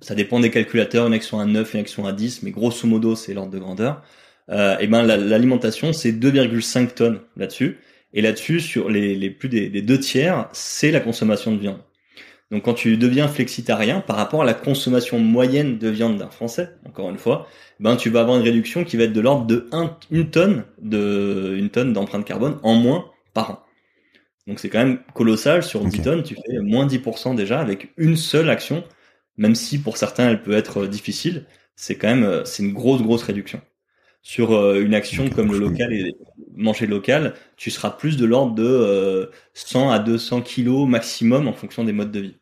ça dépend des calculateurs, une action à 9, une action à 10, mais grosso modo, c'est l'ordre de grandeur. Euh, et ben l'alimentation, c'est 2,5 tonnes là-dessus. Et là-dessus, sur les, les plus des, deux tiers, c'est la consommation de viande. Donc quand tu deviens flexitarien, par rapport à la consommation moyenne de viande d'un Français, encore une fois, ben tu vas avoir une réduction qui va être de l'ordre de 1, une tonne de une tonne d'empreinte carbone en moins par an. Donc c'est quand même colossal sur 10 tonnes, tu fais moins 10% déjà avec une seule action même si pour certains elle peut être euh, difficile, c'est quand même euh, c'est une grosse grosse réduction. Sur euh, une action comme le local et manger local, tu seras plus de l'ordre de 100 à 200 kilos maximum en fonction des modes de vie.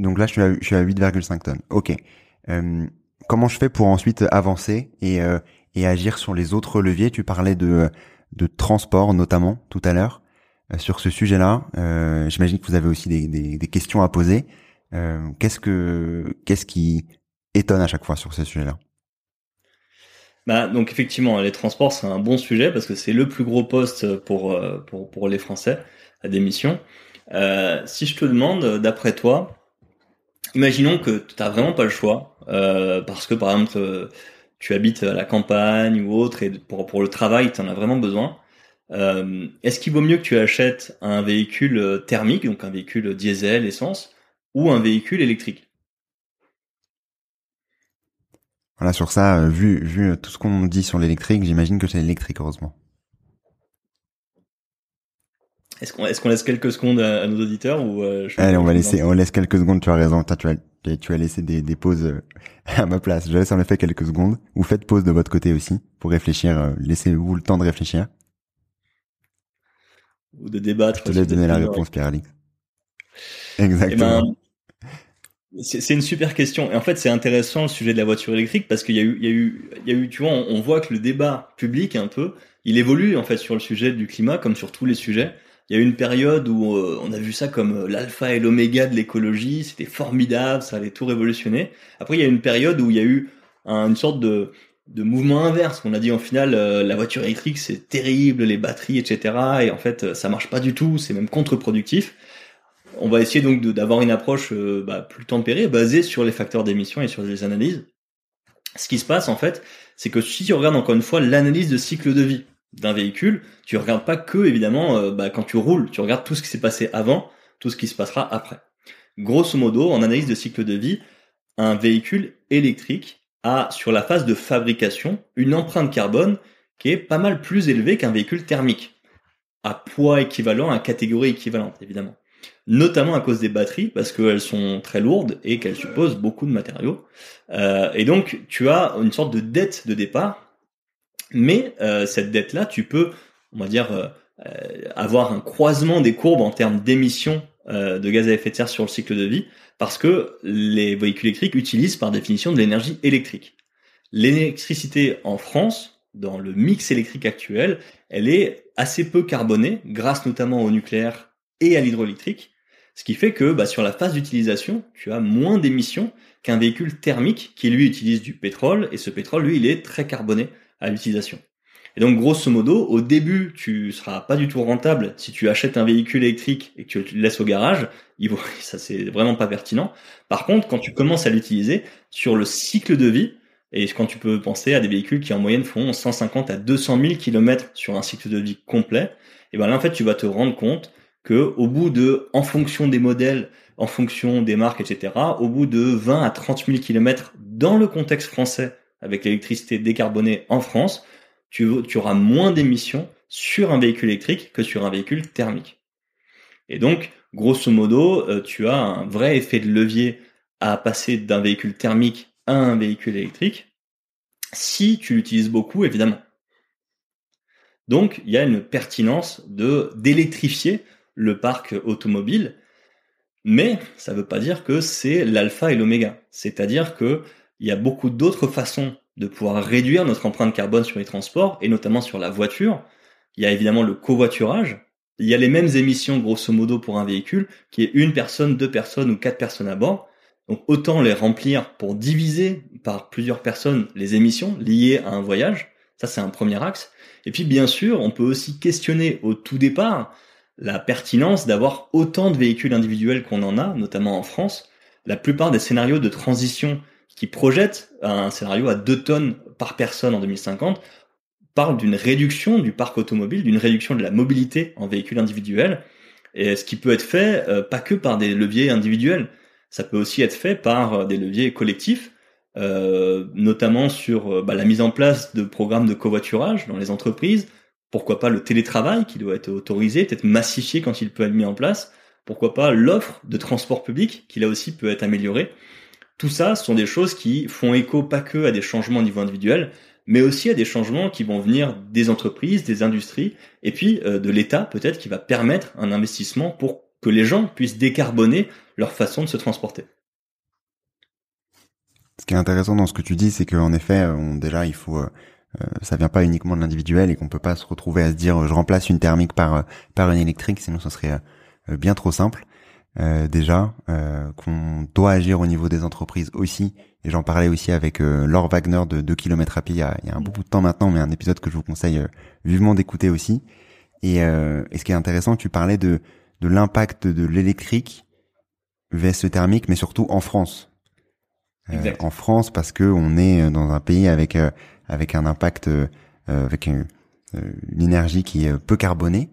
Donc là, je suis à, je suis à 8,5 tonnes. Ok. comment je fais pour ensuite avancer et, et agir sur les autres leviers? Tu parlais de, de transport notamment tout à l'heure. sur ce sujet-là, j'imagine que vous avez aussi des, des, des questions à poser. Euh, qu'est-ce que qu'est-ce qui étonne à chaque fois sur ces sujets-là? Bah, donc effectivement, les transports c'est un bon sujet parce que c'est le plus gros poste pour euh, pour pour les Français à démission. Euh, si je te demande, d'après toi, imaginons que tu n'as vraiment pas le choix euh, parce que par exemple tu habites à la campagne ou autre et pour pour le travail tu en as vraiment besoin. Euh, Est-ce qu'il vaut mieux que tu achètes un véhicule thermique, donc un véhicule diesel, essence, ou un véhicule électrique? Voilà, sur ça, euh, vu, vu tout ce qu'on dit sur l'électrique, j'imagine que c'est l'électrique, heureusement. Est-ce qu'on est qu'on laisse quelques secondes à, nos auditeurs ou euh, Allez, on va laisser, on laisse quelques secondes. Tu as raison. tu as, tu as laissé des, des pauses euh, à ma place. Je laisse en effet quelques secondes. Ou faites pause de votre côté aussi pour réfléchir. Laissez-vous le temps de réfléchir. Ou de débattre. Je te laisse donner la réponse. Exactement. Eh ben, c'est une super question. Et en fait, c'est intéressant le sujet de la voiture électrique parce qu'il y a eu, il y a eu, il y a eu, tu vois, on, voit que le débat public un peu, il évolue en fait sur le sujet du climat comme sur tous les sujets. Il y a eu une période où euh, on a vu ça comme euh, l'alpha et l'oméga de l'écologie, c'était formidable, ça allait tout révolutionner. Après, il y a eu une période où il y a eu une sorte de, de mouvement inverse. On a dit en final, euh, la voiture électrique c'est terrible, les batteries, etc. Et en fait, ça marche pas du tout, c'est même contre-productif on va essayer donc d'avoir une approche euh, bah, plus tempérée, basée sur les facteurs d'émission et sur les analyses. Ce qui se passe en fait, c'est que si tu regardes encore une fois l'analyse de cycle de vie d'un véhicule, tu regardes pas que évidemment euh, bah, quand tu roules, tu regardes tout ce qui s'est passé avant, tout ce qui se passera après. Grosso modo, en analyse de cycle de vie, un véhicule électrique a sur la phase de fabrication une empreinte carbone qui est pas mal plus élevée qu'un véhicule thermique, à poids équivalent, à catégorie équivalente évidemment notamment à cause des batteries, parce qu'elles sont très lourdes et qu'elles supposent beaucoup de matériaux. Euh, et donc, tu as une sorte de dette de départ, mais euh, cette dette-là, tu peux, on va dire, euh, avoir un croisement des courbes en termes d'émissions de gaz à effet de serre sur le cycle de vie, parce que les véhicules électriques utilisent par définition de l'énergie électrique. L'électricité en France, dans le mix électrique actuel, elle est assez peu carbonée, grâce notamment au nucléaire et à l'hydroélectrique, ce qui fait que bah, sur la phase d'utilisation, tu as moins d'émissions qu'un véhicule thermique qui lui utilise du pétrole, et ce pétrole, lui, il est très carboné à l'utilisation. Et donc, grosso modo, au début, tu seras pas du tout rentable si tu achètes un véhicule électrique et que tu le laisses au garage. Ça, c'est vraiment pas pertinent. Par contre, quand tu commences à l'utiliser sur le cycle de vie, et quand tu peux penser à des véhicules qui en moyenne font 150 à 200 000 km sur un cycle de vie complet, et ben là, en fait, tu vas te rendre compte que au bout de, en fonction des modèles, en fonction des marques, etc., au bout de 20 à 30 000 km dans le contexte français, avec l'électricité décarbonée en France, tu, auras moins d'émissions sur un véhicule électrique que sur un véhicule thermique. Et donc, grosso modo, euh, tu as un vrai effet de levier à passer d'un véhicule thermique à un véhicule électrique, si tu l'utilises beaucoup, évidemment. Donc, il y a une pertinence de d'électrifier le parc automobile, mais ça ne veut pas dire que c'est l'alpha et l'oméga. C'est-à-dire qu'il y a beaucoup d'autres façons de pouvoir réduire notre empreinte carbone sur les transports, et notamment sur la voiture. Il y a évidemment le covoiturage, il y a les mêmes émissions grosso modo pour un véhicule qui est une personne, deux personnes ou quatre personnes à bord. Donc autant les remplir pour diviser par plusieurs personnes les émissions liées à un voyage. Ça c'est un premier axe. Et puis bien sûr, on peut aussi questionner au tout départ la pertinence d'avoir autant de véhicules individuels qu'on en a, notamment en France. La plupart des scénarios de transition qui projettent un scénario à 2 tonnes par personne en 2050 parlent d'une réduction du parc automobile, d'une réduction de la mobilité en véhicules individuels, et ce qui peut être fait euh, pas que par des leviers individuels, ça peut aussi être fait par euh, des leviers collectifs, euh, notamment sur bah, la mise en place de programmes de covoiturage dans les entreprises, pourquoi pas le télétravail qui doit être autorisé, peut-être massifié quand il peut être mis en place. Pourquoi pas l'offre de transport public qui là aussi peut être améliorée. Tout ça sont des choses qui font écho pas que à des changements au niveau individuel, mais aussi à des changements qui vont venir des entreprises, des industries, et puis euh, de l'État peut-être qui va permettre un investissement pour que les gens puissent décarboner leur façon de se transporter. Ce qui est intéressant dans ce que tu dis, c'est qu'en effet, on, déjà, il faut euh, euh, ça vient pas uniquement de l'individuel et qu'on peut pas se retrouver à se dire je remplace une thermique par euh, par une électrique sinon ça serait euh, bien trop simple déjà qu'on doit agir au niveau des entreprises aussi. Et j'en parlais aussi avec Laure Wagner de 2 km à pied il y a, il y a un bout de temps maintenant mais un épisode que je vous conseille vivement d'écouter aussi. Et, et ce qui est intéressant tu parlais de de l'impact de l'électrique vs thermique mais surtout en France. En France parce que on est dans un pays avec avec un impact, euh, avec une, euh, une, énergie qui est peu carbonée.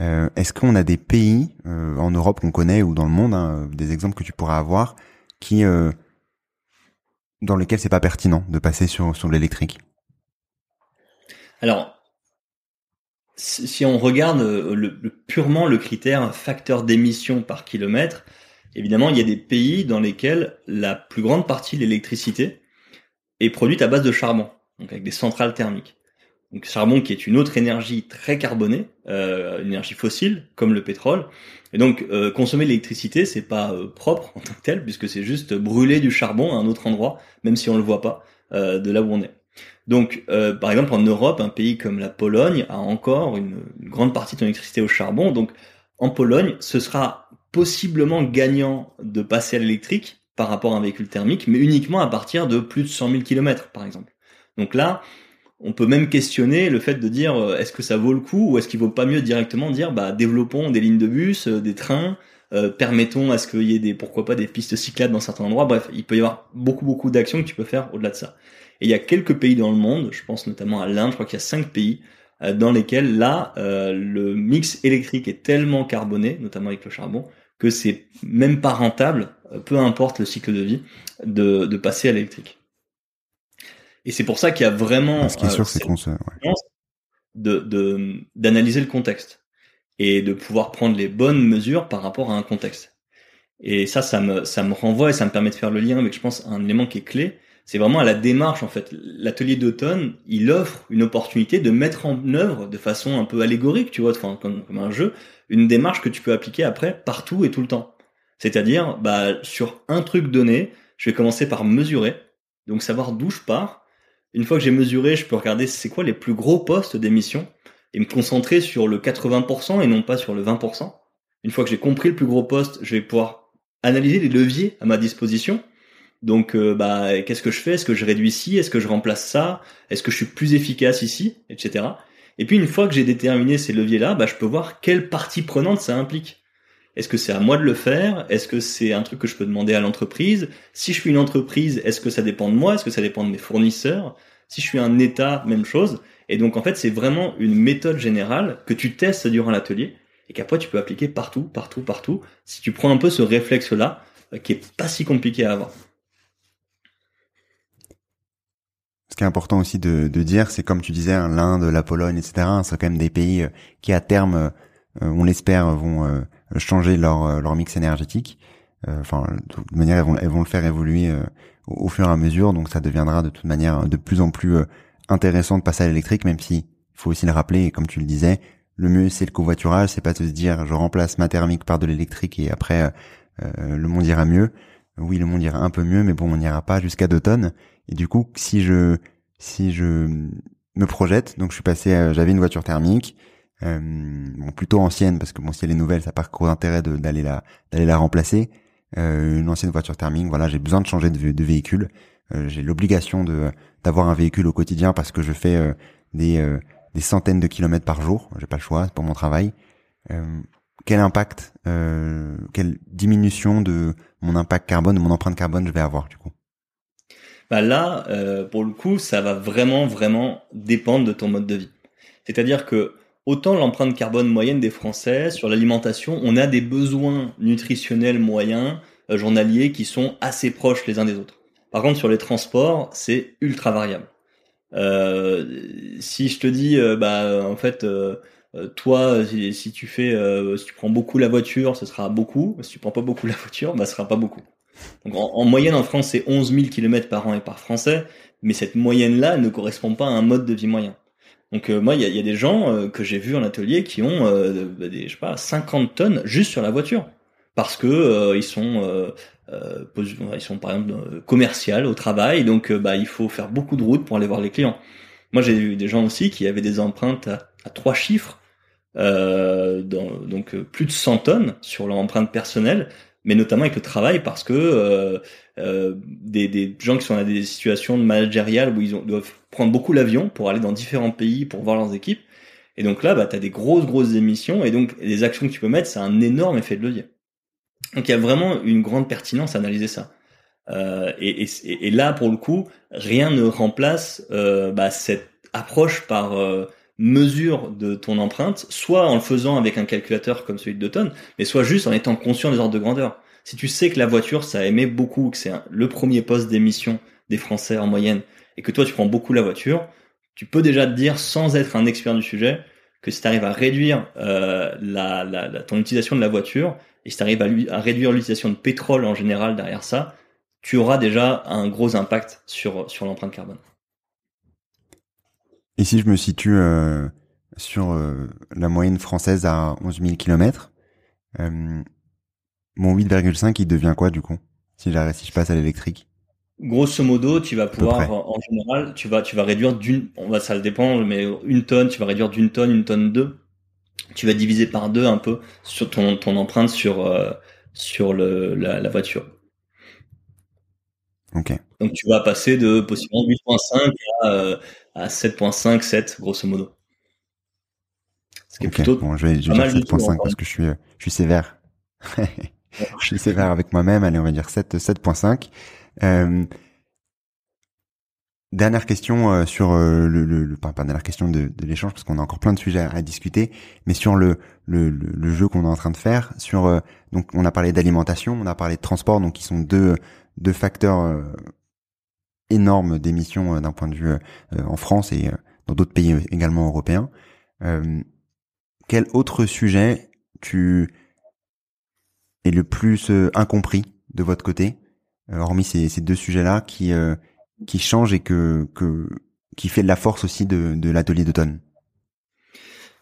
Euh, est-ce qu'on a des pays en Europe qu'on connaît ou dans le monde, hein, des exemples que tu pourras avoir, qui dans lesquels c'est pas pertinent de passer sur sur l'électrique? Alors, si on regarde purement le critère facteur d'émission par kilomètre, évidemment, il y a des pays dans lesquels la plus grande partie de l'électricité est produite à base de charbon donc avec des centrales thermiques. Donc charbon qui est une autre énergie très carbonée, euh, une énergie fossile comme le pétrole. Et donc euh, consommer de l'électricité c'est pas euh, propre en tant que tel puisque c'est juste brûler du charbon à un autre endroit, même si on le voit pas euh, de là où on est. Donc par exemple en Europe, un pays comme la Pologne a encore une, une grande partie de son électricité au charbon. Donc en Pologne, ce sera possiblement gagnant de passer à l'électrique par rapport à un véhicule thermique, mais uniquement à partir de plus de 100 000 km par exemple. Donc là, on peut même questionner le fait de dire euh, est-ce que ça vaut le coup ou est-ce qu'il vaut pas mieux directement dire bah développons des lignes de bus, euh, des trains, euh, permettons à ce qu'il y ait des pourquoi pas des pistes cyclables dans certains endroits. Bref, il peut y avoir beaucoup beaucoup d'actions que tu peux faire au-delà de ça. Et il y a quelques pays dans le monde, je pense notamment à l'Inde, je crois qu'il y a cinq pays dans lesquels là le mix électrique est tellement carboné, notamment avec le charbon, que c'est même pas rentable, peu importe le cycle de vie, de, de passer à l'électrique. Et c'est pour ça qu'il y a vraiment Ce qui est sûr, c'est qu'on se, de d'analyser le contexte et de pouvoir prendre les bonnes mesures par rapport à un contexte. Et ça, ça me ça me renvoie et ça me permet de faire le lien avec, je pense, un élément qui est clé. C'est vraiment à la démarche en fait. L'atelier d'automne, il offre une opportunité de mettre en œuvre de façon un peu allégorique, tu vois, enfin comme, comme un jeu, une démarche que tu peux appliquer après partout et tout le temps. C'est-à-dire, bah sur un truc donné, je vais commencer par mesurer, donc savoir d'où je pars, une fois que j'ai mesuré, je peux regarder c'est quoi les plus gros postes d'émission et me concentrer sur le 80% et non pas sur le 20%. Une fois que j'ai compris le plus gros poste, je vais pouvoir analyser les leviers à ma disposition. Donc, euh, bah, qu'est-ce que je fais? Est-ce que je réduis ici Est-ce que je remplace ça? Est-ce que je suis plus efficace ici? Etc. Et puis, une fois que j'ai déterminé ces leviers-là, bah, je peux voir quelle partie prenante ça implique. Est-ce que c'est à moi de le faire? Est-ce que c'est un truc que je peux demander à l'entreprise? Si je suis une entreprise, est-ce que ça dépend de moi? Est-ce que ça dépend de mes fournisseurs? Si je suis un État, même chose. Et donc en fait, c'est vraiment une méthode générale que tu testes durant l'atelier et qu'après tu peux appliquer partout, partout, partout. Si tu prends un peu ce réflexe-là, euh, qui est pas si compliqué à avoir. Ce qui est important aussi de, dire, c'est comme tu disais, hein, l'Inde, la Pologne, etc. C'est quand même des pays euh, qui à terme, euh, on l'espère, vont changer leur, euh, leur mix énergétique. Euh, enfin, de toute manière, elles vont, elles vont le faire évoluer euh, au, fur et à mesure, donc ça deviendra de toute manière de plus en plus intéressant de passer à l'électrique, même si faut aussi le rappeler, comme tu le disais, le mieux c'est le covoiturage, c'est pas de se dire je remplace ma thermique par de l'électrique et après le monde ira mieux. Oui, le monde ira un peu mieux, mais bon, on n'ira pas jusqu'à 2 tonnes. Et du coup, si je si je me projette, donc je suis passé, j'avais une voiture thermique, euh, bon, plutôt ancienne parce que bon si elle est nouvelle, ça n'a pas gros intérêt d'aller la d'aller la remplacer. Euh, une ancienne voiture thermique, voilà, j'ai besoin de changer de, véhicule. Euh, j'ai l'obligation de d'avoir un véhicule au quotidien parce que je fais euh, des euh, des centaines de kilomètres par jour. J'ai pas le choix pour mon travail. quel impact, quelle diminution de mon impact carbone, de mon empreinte carbone je vais avoir du coup? Bah là, pour le coup, ça va vraiment, vraiment dépendre de ton mode de vie. C'est-à-dire que autant l'empreinte carbone moyenne des Français sur l'alimentation, on a des besoins nutritionnels moyens euh, journaliers qui sont assez proches les uns des autres. Par contre, sur les transports, c'est ultra variable. Euh, si je te dis, euh, bah en fait, toi, si, tu fais, si tu prends beaucoup la voiture, ce sera beaucoup. Si tu prends pas beaucoup la voiture, bah ce sera pas beaucoup. En, en moyenne en France, c'est 11 000 km par an et par Français, mais cette moyenne-là ne correspond pas à un mode de vie moyen. Donc euh, moi, il y a, y a, des gens euh, que j'ai vus en atelier qui ont euh, des, je sais pas, 50 tonnes juste sur la voiture, parce que ils sont ils sont par exemple commercial au travail, donc bah il faut faire beaucoup de routes pour aller voir les clients. Moi, j'ai eu des gens aussi qui avaient des empreintes à, trois chiffres, donc plus de 100 tonnes sur leur empreinte personnelle, mais notamment avec le travail parce que euh, euh, des, des, gens qui sont dans des situations managériales où ils ont, doivent prendre beaucoup l'avion pour aller dans différents pays pour voir leurs équipes. Et donc là, bah, tu as des grosses, grosses émissions et donc les actions que tu peux mettre, c'est un énorme effet de levier. Donc il y a vraiment une grande pertinence à analyser ça. Euh, et, et, et, là, pour le coup, rien ne remplace euh, bah, cette approche par euh, mesure de ton empreinte, soit en le faisant avec un calculateur comme celui de Dutton, mais soit juste en étant conscient des ordres de grandeur. Si tu sais que la voiture, ça émet beaucoup, que c'est le premier poste d'émission des Français en moyenne, et que toi tu prends beaucoup la voiture, tu peux déjà te dire, sans être un expert du sujet, que si tu arrives à réduire euh, la, la, ton utilisation de la voiture, et si tu arrives à, à réduire l'utilisation de pétrole en général derrière ça, tu auras déjà un gros impact sur, sur l'empreinte carbone. Ici, je me situe euh, sur euh, la moyenne française à 11 000 km. Euh, mon 8,5, il devient quoi du coup si, si je passe à l'électrique? Grosso modo, tu vas pouvoir, en général, tu vas, tu vas réduire d'une, on va, ça dépend, mais une tonne, tu vas réduire d'une tonne, une tonne deux. Tu vas diviser par deux un peu sur ton, ton empreinte sur, euh, sur le, la, la voiture. Ok. Donc tu vas passer de possiblement 8.5 à, euh, à 7.5, 7 grosso modo. Ce qui est plutôt bon, je vais, je vais dire 7.5 parce que je suis, je suis sévère. je suis sévère avec moi-même. Allez, on va dire 7, 7.5. Euh, dernière question euh, sur euh, le, le, pas, dernière question de, de l'échange parce qu'on a encore plein de sujets à, discuter, mais sur le le, le jeu qu'on est en train de faire. Sur euh, donc on a parlé d'alimentation, on a parlé de transport, donc qui sont deux deux facteurs énorme d'émissions euh, d'un point de vue euh, en France et euh, dans d'autres pays également européens. quel autre sujet tu es le plus incompris de votre côté, hormis ces, deux sujets-là qui qui changent et que, que qui fait de la force aussi de, de l'atelier d'automne?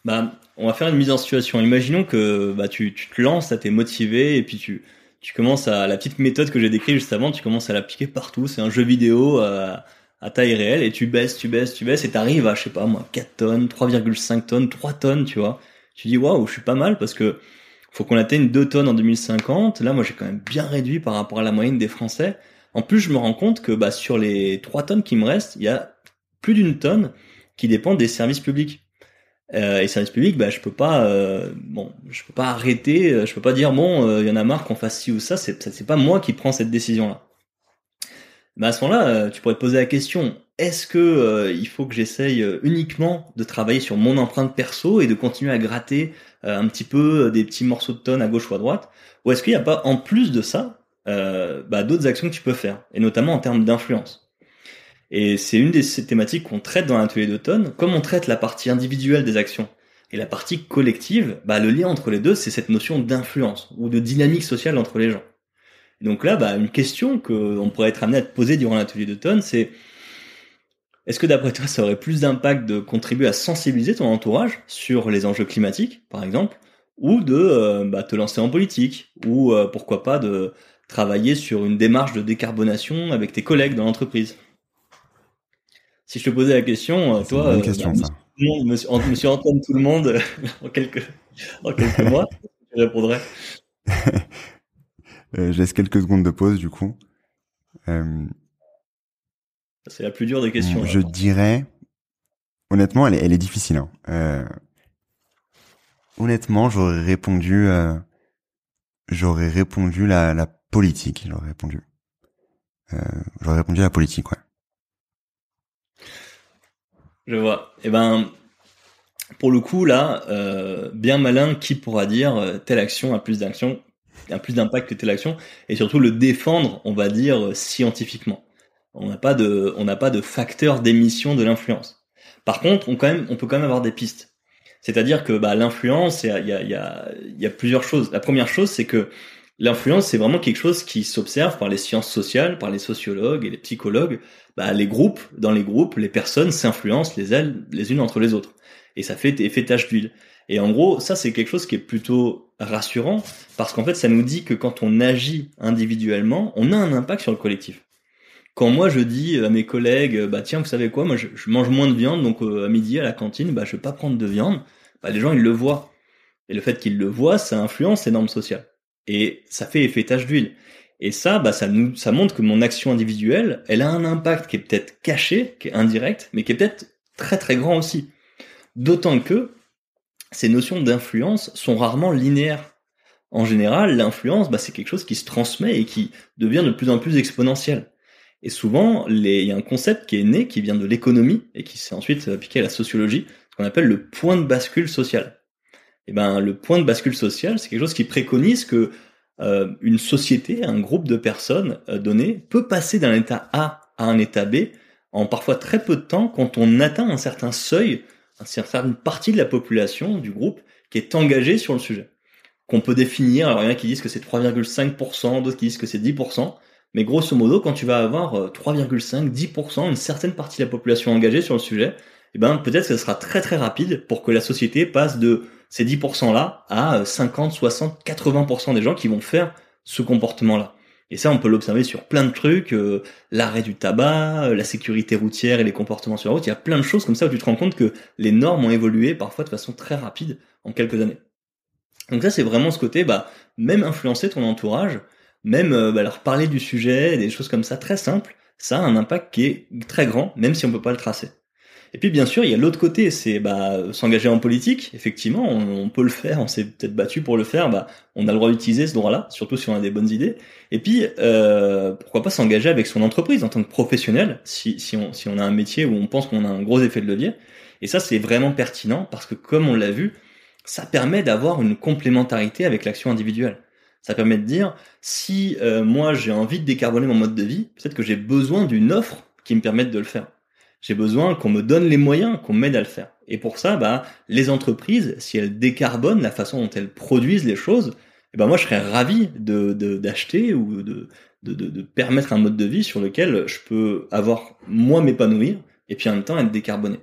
Bah, on va faire une mise en situation. Imaginons que bah, tu, tu te lances, t'es motivé et puis tu, tu commences à la petite méthode que j'ai décrite juste avant, tu commences à l'appliquer partout. C'est un jeu vidéo à, à, taille réelle et tu baisses, tu baisses, tu baisses et t'arrives à, je sais pas moi, 4 tonnes, 3,5 tonnes, 3 tonnes, tu vois. Tu dis waouh, je suis pas mal parce que faut qu'on atteigne 2 tonnes en 2050. Là, moi, j'ai quand même bien réduit par rapport à la moyenne des Français. En plus, je me rends compte que bah, sur les 3 tonnes qui me restent, il y a plus d'une tonne qui dépend des services publics. Euh, et service public, bah, je peux pas, euh, bon, je peux pas arrêter, euh, je peux pas dire bon, il euh, y en a marre qu'on fasse ci ou ça. C'est, c'est pas moi qui prends cette décision-là. Bah, à ce moment-là, tu pourrais te poser la question est-ce que il faut que j'essaye uniquement de travailler sur mon empreinte perso et de continuer à gratter un petit peu des petits morceaux de tonnes à gauche ou à droite, ou est-ce qu'il n'y a pas en plus de ça bah, d'autres actions que tu peux faire, et notamment en termes d'influence? Et c'est une des thématiques qu'on traite dans l'atelier d'automne. Comme on traite la partie individuelle des actions et la partie collective, bah, le lien entre les deux, c'est cette notion d'influence ou de dynamique sociale entre les gens. donc là, bah, une question qu'on pourrait être amené à te poser durant l'atelier d'automne, c'est est-ce que d'après toi, ça aurait plus d'impact de contribuer à sensibiliser ton entourage sur les enjeux climatiques, par exemple, ou de euh, bah, te lancer en politique, ou euh, pourquoi pas de travailler sur une démarche de décarbonation avec tes collègues dans l'entreprise? Si je te posais la question, euh, toi, une question, bah, ça. tout le monde, monsieur, monsieur Antoine tout le monde en quelques, en quelques mois, je répondrai. euh, je laisse quelques secondes de pause du coup. Euh, c'est la plus dure des questions. Je dirais, honnêtement, elle est, elle est difficile. Hein. Euh, honnêtement, j'aurais répondu, euh, j'aurais répondu la, la politique. J'aurais répondu. Euh, j'aurais répondu la politique, ouais. Je vois. Eh ben, pour le coup, là, euh, bien malin, qui pourra dire euh, telle action a plus d'action, a plus d'impact que telle action, et surtout le défendre, on va dire scientifiquement. On n'a pas de, on n'a pas de facteur d'émission de l'influence. Par contre, on quand même, on peut quand même avoir des pistes. C'est-à-dire que bah, l'influence, il y a, y, a, y a plusieurs choses. La première chose, c'est que l'influence, c'est vraiment quelque chose qui s'observe par les sciences sociales, par les sociologues et les psychologues. Bah, les groupes, dans les groupes, les personnes s'influencent les, les unes entre les autres. Et ça fait effet tache d'huile. Et en gros, ça, c'est quelque chose qui est plutôt rassurant, parce qu'en fait, ça nous dit que quand on agit individuellement, on a un impact sur le collectif quand moi je dis à mes collègues, bah tiens, vous savez quoi, moi je, mange moins de viande, donc euh, à midi à la cantine, bah je vais pas prendre de viande, bah les gens ils le voient. Et le fait qu'ils le voient, ça influence les normes sociales. Et ça fait effet tache d'huile. Et ça, bah ça nous, ça montre que mon action individuelle, elle a un impact qui est peut-être caché, qui est indirect, mais qui est peut-être très très grand aussi. D'autant que ces notions d'influence sont rarement linéaires. En général, l'influence, bah, c'est quelque chose qui se transmet et qui devient de plus en plus exponentiel. Et souvent, il y a un concept qui est né, qui vient de l'économie et qui s'est ensuite appliqué à la sociologie, ce qu'on appelle le point de bascule social. Et ben, le point de bascule social, c'est quelque chose qui préconise que euh, une société, un groupe de personnes euh, donné, peut passer d'un état A à un état B en parfois très peu de temps quand on atteint un certain seuil, une certaine partie de la population, du groupe, qui est engagée sur le sujet. Qu'on peut définir, alors il y en a qui disent que c'est 3,5%, d'autres qui disent que c'est 10%, mais grosso modo, quand tu vas avoir 3,5, euh, 10%, une certaine partie de la population engagée sur le sujet, eh ben, peut-être que ce sera très très rapide pour que la société passe de ces 10%-là à 50, 60, 80% des gens qui vont faire ce comportement-là. Et ça, on peut l'observer sur plein de trucs, euh, l'arrêt du tabac, euh, la sécurité routière et les comportements sur la route. Il y a plein de choses comme ça où tu te rends compte que les normes ont évolué parfois de façon très rapide en quelques années. Donc ça, c'est vraiment ce côté, bah, même influencer ton entourage, même euh, bah, leur parler du sujet, des choses comme ça, très simples, ça a un impact qui est très grand, même si on peut pas le tracer. Et puis bien sûr, il y a l'autre côté, c'est bah, s'engager en politique. Effectivement, on, peut le faire, on s'est peut-être battu pour le faire. Bah, on a le droit d'utiliser ce droit-là, surtout si on a des bonnes idées. Et puis, euh, pourquoi pas s'engager avec son entreprise en tant que professionnel, si, si, on, si on a un métier où on pense qu'on a un gros effet de levier. Et ça, c'est vraiment pertinent parce que, comme on l'a vu, ça permet d'avoir une complémentarité avec l'action individuelle. Ça permet de dire, si euh, moi j'ai envie de décarboner mon mode de vie, peut-être que j'ai besoin d'une offre qui me permette de le faire. J'ai besoin qu'on me donne les moyens, qu'on m'aide à le faire. Et pour ça, bah, les entreprises, si elles décarbonent la façon dont elles produisent les choses, eh ben moi je serais ravi de d'acheter ou de, de, de, permettre un mode de vie sur lequel je peux avoir moi m'épanouir et puis en même temps être décarboné.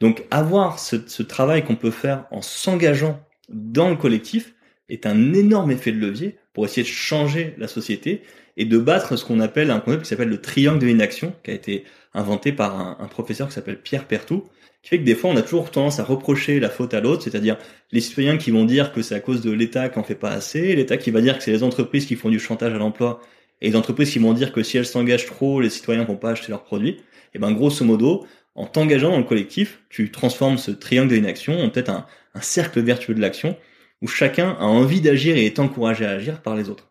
Donc avoir ce, ce travail qu'on peut faire en s'engageant dans le collectif est un énorme effet de levier pour essayer de changer la société et de battre ce qu'on appelle un concept qui s'appelle le triangle de l'inaction, qui a été inventé par un, professeur qui s'appelle Pierre Pertou, qui fait que des fois on a toujours tendance à reprocher la faute à l'autre, c'est-à-dire les citoyens qui vont dire que c'est à cause de l'État qui en fait pas assez, l'État qui va dire que c'est les entreprises qui font du chantage à l'emploi, et les entreprises qui vont dire que si elles s'engagent trop, les citoyens vont pas acheter leurs produits. Et ben grosso modo, en t'engageant dans le collectif, tu transformes ce triangle de l'inaction en peut-être un, un cercle vertueux de l'action où chacun a envie d'agir et est encouragé à agir par les autres.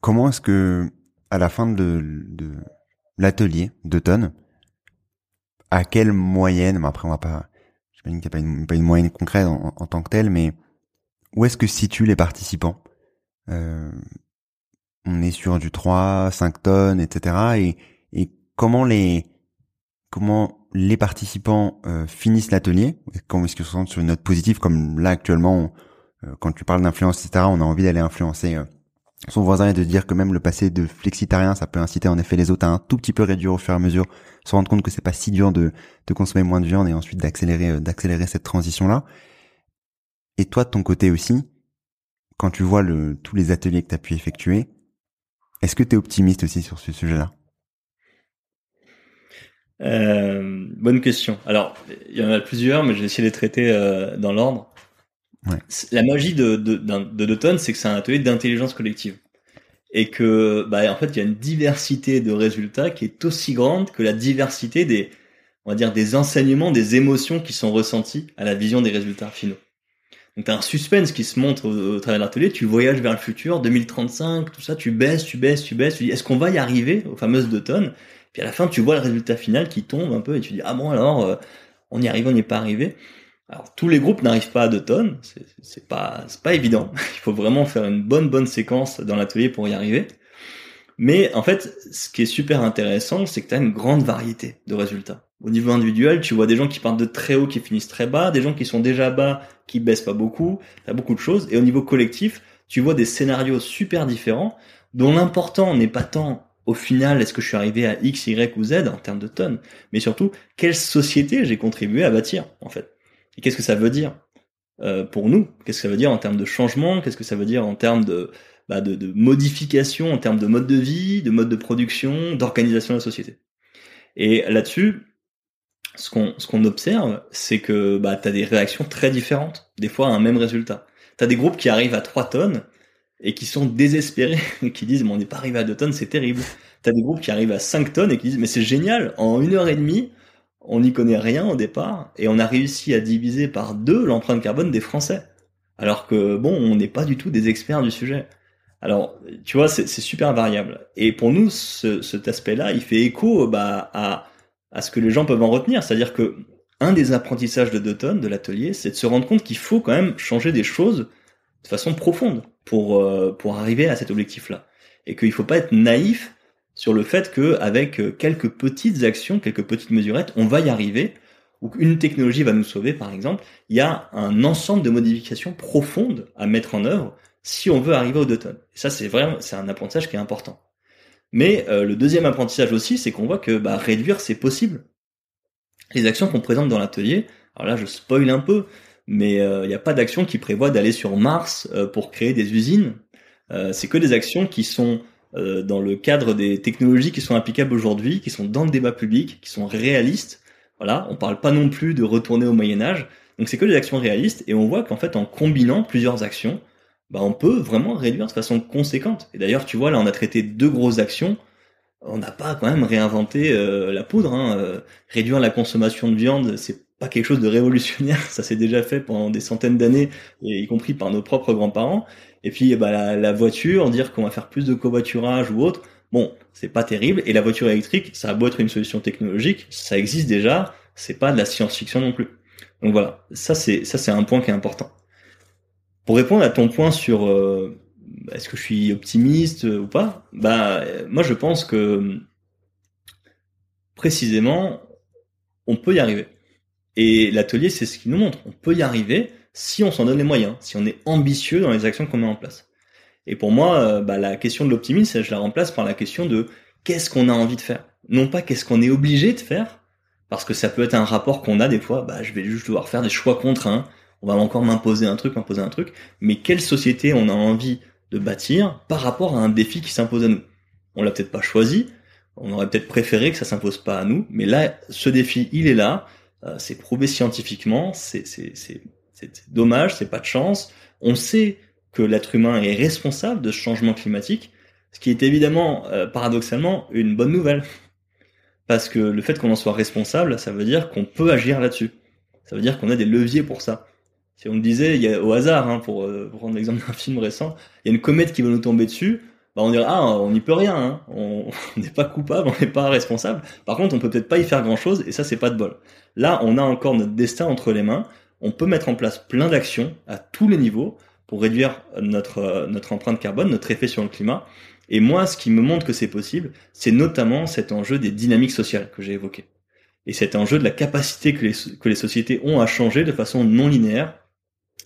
Comment est-ce que, à la fin de, l'atelier d'automne, à quelle moyenne, après on va pas, j'imagine qu'il n'y a pas une, moyenne concrète en, tant que telle, mais où est-ce que situent les participants? Euh, On est sur du 3, 5 tonnes, etc. Et, et comment les comment les participants euh, finissent l'atelier, comment est-ce qu'ils se sentent sur une note positive, comme là actuellement, euh, quand tu parles d'influence, etc., on a envie d'aller influencer son voisin et de dire que même le passé de flexitarien, ça peut inciter en effet les autres à un tout petit peu réduire au fur et à mesure, se rendre compte que c'est pas si dur de, de consommer moins de viande et ensuite d'accélérer d'accélérer cette transition-là. Et toi, de ton côté aussi, quand tu vois le, tous les ateliers que tu as pu effectuer, est-ce que tu es optimiste aussi sur ce sujet-là? Euh, bonne question. Alors, il y en a plusieurs, mais je vais essayer de les traiter euh, dans l'ordre. La magie de, de, c'est que c'est un atelier d'intelligence collective. Et que, bah, en fait, il y a une diversité de résultats qui est aussi grande que la diversité des, on va dire, des enseignements, des émotions qui sont ressenties à la vision des résultats finaux. Donc, t'as un suspense qui se montre au, au travers de l'atelier, tu voyages vers le futur, 2035, tout ça, tu baisses, tu baisses, tu baisses, tu dis, est-ce qu'on va y arriver aux fameuses Doton? Puis à la fin, tu vois le résultat final qui tombe un peu et tu dis, ah bon, alors, euh, on y arrive, on n'y est pas arrivé. Alors tous les groupes n'arrivent pas à 2 tonnes, c'est pas pas évident. Il faut vraiment faire une bonne bonne séquence dans l'atelier pour y arriver. Mais en fait, ce qui est super intéressant, c'est que tu as une grande variété de résultats. Au niveau individuel, tu vois des gens qui partent de très haut qui finissent très bas, des gens qui sont déjà bas qui baissent pas beaucoup, tu beaucoup de choses et au niveau collectif, tu vois des scénarios super différents dont l'important n'est pas tant au final est-ce que je suis arrivé à X, Y ou Z en termes de tonnes, mais surtout quelle société j'ai contribué à bâtir en fait. Et qu'est-ce que ça veut dire euh, pour nous? Qu'est-ce que ça veut dire en termes de changement? Qu'est-ce que ça veut dire en termes de, bah, de, de modification, en termes de mode de vie, de mode de production, d'organisation de la société? Et là-dessus, ce qu'on ce qu'on observe, c'est que bah, tu as des réactions très différentes, des fois à un même résultat. Tu as des groupes qui arrivent à 3 tonnes et qui sont désespérés, qui disent mais on n'est pas arrivé à 2 tonnes, c'est terrible. Tu as des groupes qui arrivent à 5 tonnes et qui disent mais c'est génial, en une heure et demie, on n'y connaît rien au départ et on a réussi à diviser par deux l'empreinte carbone des Français. Alors que bon, on n'est pas du tout des experts du sujet. Alors, tu vois, c'est super variable. Et pour nous, ce, cet aspect-là, il fait écho bah, à, à ce que les gens peuvent en retenir. C'est-à-dire que un des apprentissages de Dutton, de l'atelier, c'est de se rendre compte qu'il faut quand même changer des choses de façon profonde pour, euh, pour arriver à cet objectif-là. Et qu'il faut pas être naïf sur le fait que avec euh, quelques petites actions, quelques petites mesurettes, on va y arriver, ou qu'une technologie va nous sauver, par exemple. Il y a un ensemble de modifications profondes à mettre en œuvre si on veut arriver au deux tonnes. Et ça, c'est vraiment, c'est un apprentissage qui est important. Mais euh, le deuxième apprentissage aussi, c'est qu'on voit que bah, réduire, c'est possible. Les actions qu'on présente dans l'atelier, alors là, je spoil un peu, mais il n'y a pas d'action qui prévoit d'aller sur Mars euh, pour créer des usines. Euh, c'est que des actions qui sont euh, dans le cadre des technologies qui sont applicables aujourd'hui, qui sont dans le débat public, qui sont réalistes. Voilà, on parle pas non plus de retourner au Moyen Âge. Donc c'est que des actions réalistes et on voit qu'en fait en combinant plusieurs actions, bah, on peut vraiment réduire de façon conséquente. Et d'ailleurs, tu vois, là on a traité deux grosses actions. On n'a pas quand même réinventé euh, la poudre. Hein. Euh, réduire la consommation de viande, c'est pas quelque chose de révolutionnaire. Ça s'est déjà fait pendant des centaines d'années, y compris par nos propres grands-parents. Et puis bah, la, la voiture, dire qu'on va faire plus de covoiturage ou autre, bon, c'est pas terrible. Et la voiture électrique, ça a beau être une solution technologique, ça existe déjà. C'est pas de la science-fiction non plus. Donc voilà, ça c'est ça c'est un point qui est important. Pour répondre à ton point sur euh, est-ce que je suis optimiste ou pas, bah euh, moi je pense que précisément on peut y arriver. Et l'atelier c'est ce qui nous montre, on peut y arriver si on s'en donne les moyens, si on est ambitieux dans les actions qu'on met en place. Et pour moi, euh, bah, la question de l'optimisme, je la remplace par la question de qu'est-ce qu'on a envie de faire? Non pas qu'est-ce qu'on est obligé de faire, parce que ça peut être un rapport qu'on a des fois, bah, je vais juste devoir faire des choix contraints, on va encore m'imposer un truc, m'imposer un truc, mais quelle société on a envie de bâtir par rapport à un défi qui s'impose à nous? On l'a peut-être pas choisi, on aurait peut-être préféré que ça s'impose pas à nous, mais là, ce défi, il est là, euh, c'est prouvé scientifiquement, c'est dommage, c'est pas de chance. On sait que l'être humain est responsable de ce changement climatique, ce qui est évidemment, euh, paradoxalement, une bonne nouvelle. Parce que le fait qu'on en soit responsable, ça veut dire qu'on peut agir là-dessus. Ça veut dire qu'on a des leviers pour ça. Si on me disait, il y a, au hasard, hein, pour, euh, pour prendre l'exemple d'un film récent, il y a une comète qui va nous tomber dessus, bah on dirait, ah, on n'y peut rien, hein. on n'est pas coupable, on n'est pas responsable. Par contre, on peut peut-être pas y faire grand-chose, et ça, c'est pas de bol. Là, on a encore notre destin entre les mains, on peut mettre en place plein d'actions à tous les niveaux pour réduire notre, notre empreinte carbone, notre effet sur le climat. Et moi, ce qui me montre que c'est possible, c'est notamment cet enjeu des dynamiques sociales que j'ai évoqué. Et cet enjeu de la capacité que les, que les sociétés ont à changer de façon non linéaire.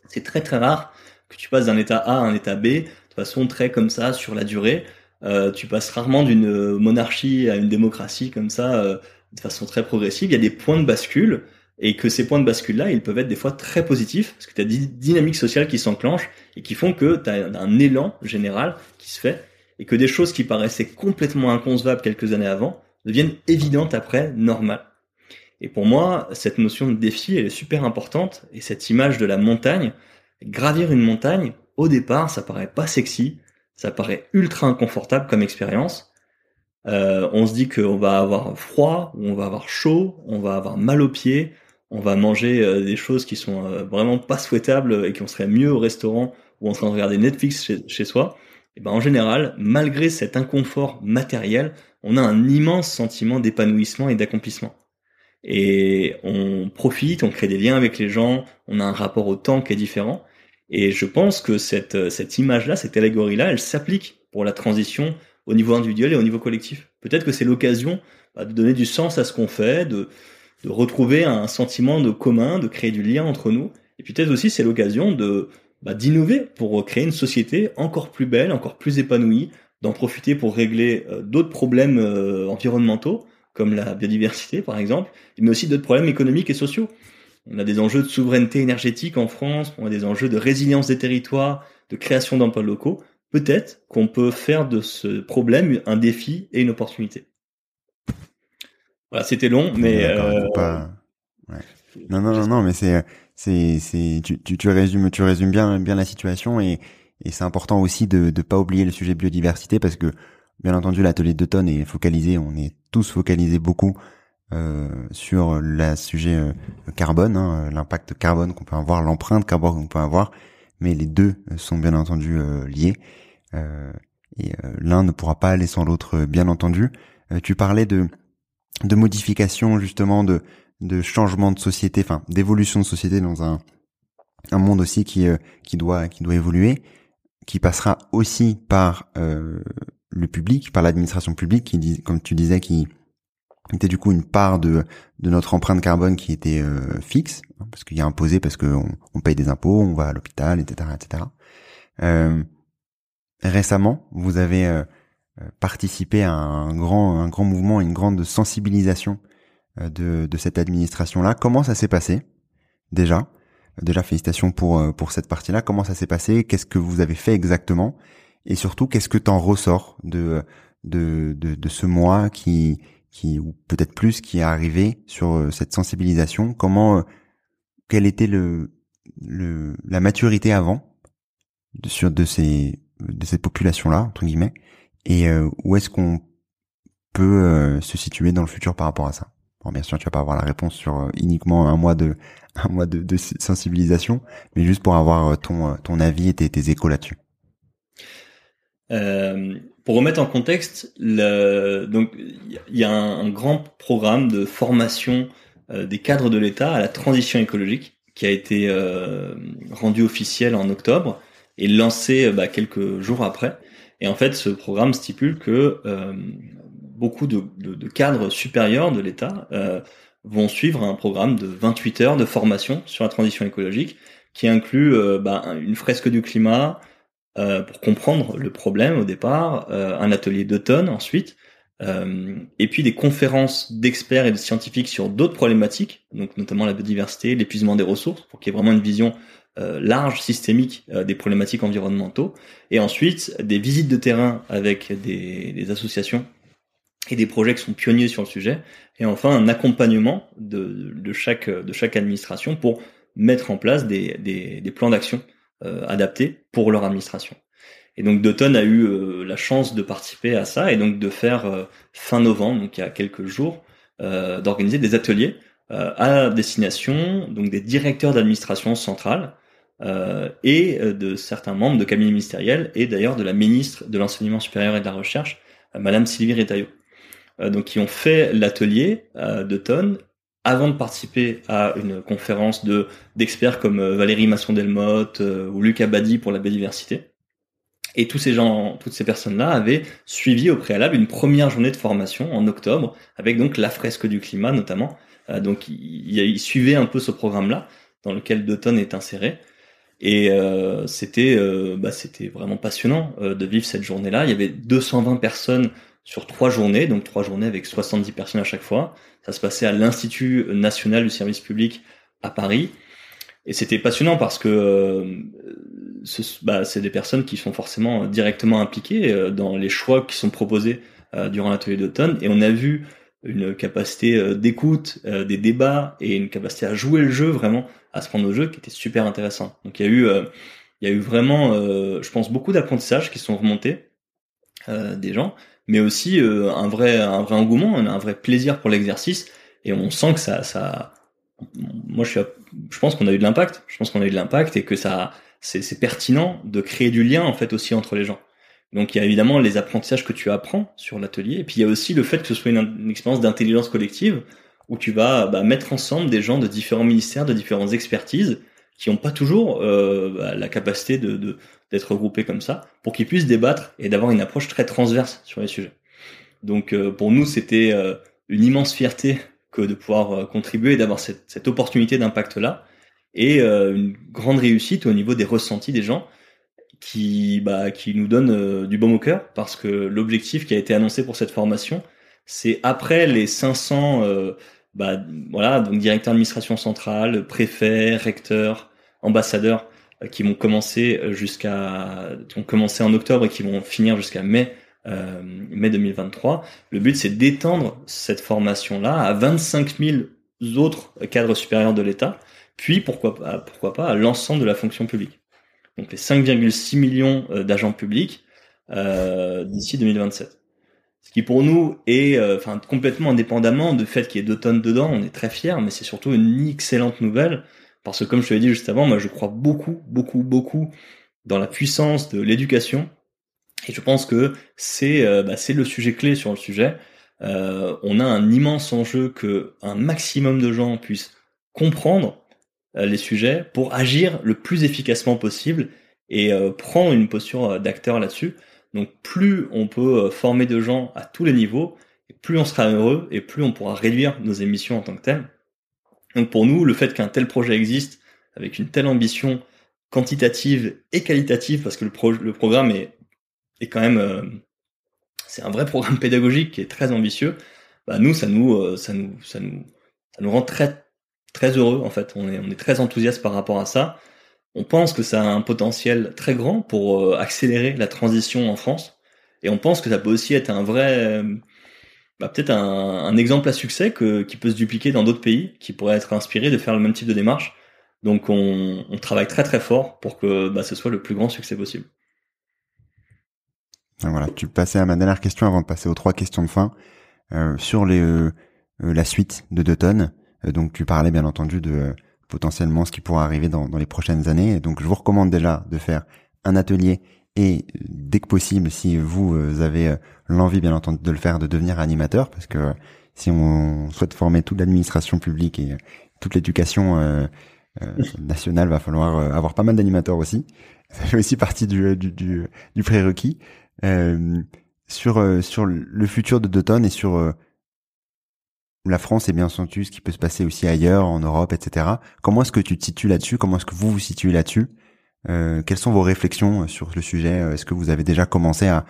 C'est très très rare que tu passes d'un état A à un état B de façon très comme ça sur la durée. Euh, tu passes rarement d'une monarchie à une démocratie comme ça euh, de façon très progressive. Il y a des points de bascule et que ces points de bascule-là, ils peuvent être des fois très positifs, parce que tu as des dynamiques sociales qui s'enclenchent et qui font que tu as un élan général qui se fait, et que des choses qui paraissaient complètement inconcevables quelques années avant deviennent évidentes après, normales. Et pour moi, cette notion de défi, elle est super importante. Et cette image de la montagne, gravir une montagne, au départ, ça paraît pas sexy, ça paraît ultra inconfortable comme expérience. Euh, on se dit qu'on va avoir froid, on va avoir chaud, on va avoir mal aux pieds, on va manger euh, des choses qui sont euh, vraiment pas souhaitables et qui on serait mieux au restaurant ou en train de regarder Netflix chez, chez soi. Et ben en général, malgré cet inconfort matériel, on a un immense sentiment d'épanouissement et d'accomplissement et on profite, on crée des liens avec les gens, on a un rapport au temps qui est différent. Et je pense que cette, cette image-là, cette allégorie-là, elle s'applique pour la transition au niveau individuel et au niveau collectif. Peut-être que c'est l'occasion bah, de donner du sens à ce qu'on fait, de, de retrouver un sentiment de commun, de créer du lien entre nous. Et peut-être aussi c'est l'occasion de bah, d'innover pour créer une société encore plus belle, encore plus épanouie, d'en profiter pour régler euh, d'autres problèmes euh, environnementaux comme la biodiversité par exemple, mais aussi d'autres problèmes économiques et sociaux. On a des enjeux de souveraineté énergétique en France, on a des enjeux de résilience des territoires, de création d'emplois locaux. Peut-être qu'on peut faire de ce problème un défi et une opportunité. Voilà, c'était long, mais euh... non, non, non, non, mais c'est, c'est, c'est, tu, tu, tu résumes, tu résumes bien, bien la situation et, et c'est important aussi de ne pas oublier le sujet biodiversité parce que Bien entendu, l'atelier de tonnes est focalisé, on est tous focalisés beaucoup euh, sur le sujet euh, carbone, hein, l'impact carbone qu'on peut avoir, l'empreinte carbone qu'on peut avoir, mais les deux sont bien entendu euh, liés et l'un ne pourra pas aller sans l'autre, bien entendu. tu parlais de de modification justement de de changement de société, enfin d'évolution de société dans un un monde aussi qui qui doit qui doit évoluer, qui passera aussi par le public, par l'administration publique, qui comme tu disais, qui était du coup une part de, de notre empreinte carbone qui était euh, fixe, hein, parce qu'il y a imposé, parce qu'on on paye des impôts, on va à l'hôpital, etc., etc. Euh, récemment, vous avez euh, participé à un grand, un grand mouvement, une grande sensibilisation de, de cette administration-là. Comment ça s'est passé déjà? Déjà, félicitations pour pour cette partie-là. Comment ça s'est passé? Qu'est-ce que vous avez fait exactement? Et surtout, qu'est-ce que t'en ressors de, de, de, de, ce mois qui, qui ou peut-être plus, qui est arrivé sur euh, cette sensibilisation Comment, euh, quelle était le, le, la maturité avant de, sur de ces, de cette population-là entre guillemets, et euh, où est-ce qu'on peut se situer dans le futur par rapport à ça? Bon, bien sûr, tu vas pas avoir la réponse sur uniquement un mois de un mois de, de sensibilisation, mais juste pour avoir ton ton avis et tes, tes échos là-dessus. Euh, pour remettre en contexte, le, donc il y a un, grand programme de formation euh, des cadres de l'État à la transition écologique qui a été euh, rendu officiel en octobre et lancé bah, quelques jours après. Et en fait, ce programme stipule que beaucoup de, de, de, cadres supérieurs de l'État vont suivre un programme de 28 heures de formation sur la transition écologique qui inclut bah, une fresque du climat, euh, pour comprendre le problème au départ, euh, un atelier d'automne ensuite, euh, et puis des conférences d'experts et de scientifiques sur d'autres problématiques, donc notamment la biodiversité, l'épuisement des ressources, pour qu'il y ait vraiment une vision large, systémique des problématiques environnementaux, et ensuite des visites de terrain avec des, associations et des projets qui sont pionniers sur le sujet, et enfin un accompagnement de, chaque, administration pour mettre en place des plans d'action euh, adaptés pour leur administration. Et donc Dotton a eu euh, la chance de participer à ça et donc de faire euh, fin novembre, donc il y a quelques jours, d'organiser des ateliers à destination donc des directeurs d'administration centrale et de certains membres de cabinet ministériel et d'ailleurs de la ministre de l'enseignement supérieur et de la recherche, Madame Sylvie Retailleau. donc qui ont fait l'atelier de Tonne avant de participer à une conférence de d'experts comme euh, Valérie Masson-Delmotte euh, ou Lucas Badi pour la biodiversité. Et tous ces gens, toutes ces personnes-là avaient suivi au préalable une première journée de formation en octobre, avec donc la fresque du climat notamment. Euh, donc ils, suivaient un peu ce programme-là, dans lequel D'automne est inséré. Et c'était bah, c'était vraiment passionnant de vivre cette journée-là. Il y avait 220 personnes sur trois journées, donc trois journées avec 70 personnes à chaque fois. Ça se passait à l'Institut national du service public à Paris. Et c'était passionnant parce que euh, bah, c'est des personnes qui sont forcément directement impliquées euh, dans les choix qui sont proposés durant l'atelier d'automne et on a vu une capacité d'écoute, des débats et une capacité à jouer le jeu vraiment, à se prendre au jeu qui était super intéressant. Donc il y a eu, il y a eu vraiment, je pense, beaucoup d'apprentissages qui sont remontés des gens, mais aussi un vrai, un vrai engouement, un vrai plaisir pour l'exercice et on sent que ça, ça, moi je suis, je pense qu'on a eu de l'impact. Je pense qu'on a eu de l'impact et que ça, c'est pertinent de créer du lien en fait aussi entre les gens. Donc il y a évidemment les apprentissages que tu apprends sur l'atelier, et puis il y a aussi le fait que ce soit une, expérience d'intelligence collective où tu vas bah, mettre ensemble des gens de différents ministères, de différentes expertises, qui n'ont pas toujours euh, bah, la capacité de d'être regroupés comme ça, pour qu'ils puissent débattre et d'avoir une approche très transverse sur les sujets. Donc euh, pour nous c'était euh, une immense fierté que de pouvoir euh, contribuer et d'avoir cette, cette opportunité d'impact là et euh, une grande réussite au niveau des ressentis des gens qui bah, qui nous donne euh, du baume au cœur parce que l'objectif qui a été annoncé pour cette formation c'est après les 500 bah, voilà donc directeur d'administration centrale préfet recteur ambassadeurs qui vont commencer jusqu'à qui ont commencé en octobre et qui vont finir jusqu'à mai euh, mai 2023. Le but, c'est d'étendre cette formation-là à 25 000 autres cadres supérieurs de l'État, puis pourquoi pas, pourquoi pas à l'ensemble de la fonction publique. Donc les 5,6 millions euh, d'agents publics euh, d'ici 2027. Ce qui pour nous est, enfin complètement indépendamment du fait qu'il y ait deux tonnes dedans, on est très fiers, mais c'est surtout une excellente nouvelle parce que comme je te l'ai dit juste avant, moi je crois beaucoup, beaucoup, beaucoup dans la puissance de l'éducation et je pense que c'est euh, bah, c'est le sujet clé sur le sujet. Euh, on a un immense enjeu que un maximum de gens puissent comprendre euh, les sujets pour agir le plus efficacement possible et prendre une posture d'acteur là-dessus. Donc plus on peut former de gens à tous les niveaux, plus on sera heureux et plus on pourra réduire nos émissions en tant que telles. Donc pour nous, le fait qu'un tel projet existe avec une telle ambition quantitative et qualitative, parce que le, programme est quand même, euh, c'est un vrai programme pédagogique qui est très ambitieux. Bah nous, ça nous, euh, ça nous, rend très, très heureux en fait. On est, on est très enthousiaste par rapport à ça. On pense que ça a un potentiel très grand pour euh, accélérer la transition en France. Et on pense que ça peut aussi être un vrai, bah, peut-être un, exemple à succès qui peut se dupliquer dans d'autres pays, qui pourrait être inspiré de faire le même type de démarche. Donc on, travaille très très fort pour que bah, ce soit le plus grand succès possible. Voilà, tu passais à ma dernière question avant de passer aux trois questions de fin euh, sur euh, euh, la suite de deux tonnes. donc tu parlais bien entendu de potentiellement ce qui pourra arriver dans, dans les prochaines années. Et donc je vous recommande déjà de faire un atelier et dès que possible, si vous avez l'envie bien entendu de le faire, de devenir animateur, parce que si on souhaite former toute l'administration publique et toute l'éducation euh, nationale, va falloir avoir pas mal d'animateurs aussi. Ça fait aussi partie du, du, du, du prérequis. Euh, sur euh, sur le futur de Doton et sur euh, la France et bien entendu ce qui peut se passer aussi ailleurs, en Europe, etc. Comment est-ce que tu te situes là-dessus? Comment est-ce que vous vous situez là-dessus? Quelles sont vos réflexions sur le sujet? Est-ce que vous avez déjà commencé à,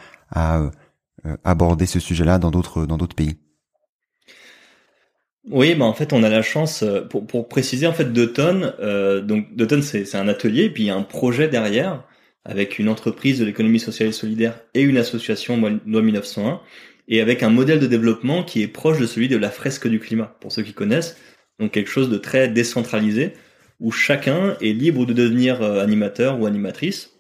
aborder ce sujet-là dans d'autres pays? Oui, bah en fait, on a la chance, pour, préciser, en fait, euh, donc c'est un atelier, puis il y a un projet derrière avec une entreprise de l'économie sociale et solidaire et une association loi 1901, et avec un modèle de développement qui est proche de celui de la fresque du climat, pour ceux qui connaissent, donc quelque chose de très décentralisé, où chacun est libre de devenir euh, animateur ou animatrice,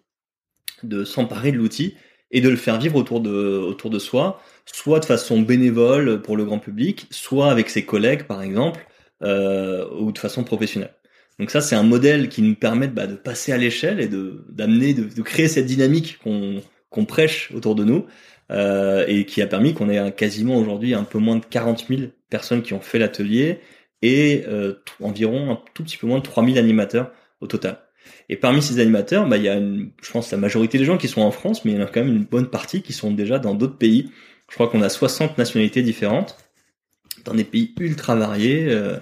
de s'emparer de l'outil et de le faire vivre autour de, autour de soi, soit de façon bénévole pour le grand public, soit avec ses collègues par exemple, euh, ou de façon professionnelle. Donc ça, c'est un modèle qui nous permet bah, de passer à l'échelle et de d'amener, de, créer cette dynamique qu'on qu'on prêche autour de nous euh, et qui a permis qu'on ait quasiment aujourd'hui un peu moins de 40 000 personnes qui ont fait l'atelier et euh, environ un tout petit peu moins de 3 000 animateurs au total. Et parmi ces animateurs, bah, il y a une, je pense la majorité des gens qui sont en France, mais il y en a quand même une bonne partie qui sont déjà dans d'autres pays. Je crois qu'on a 60 nationalités différentes, dans des pays ultra variés. Euh,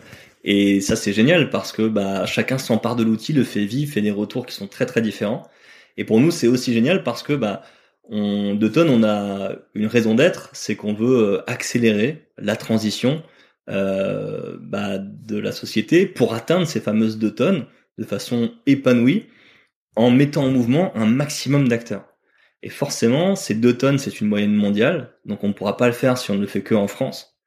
et ça, c'est génial parce que bah, chacun s'empare de l'outil, le fait vivre, fait des retours qui sont très très différents. Et pour nous, c'est aussi génial parce que bah, on, de tonnes, on a une raison d'être, c'est qu'on veut euh, accélérer la transition euh, bah, de la société pour atteindre ces fameuses deux tonnes de façon épanouie en mettant en mouvement un maximum d'acteurs. Et forcément, ces 2 tonnes, c'est une moyenne mondiale, donc on ne pourra pas le faire si on ne le fait que en France.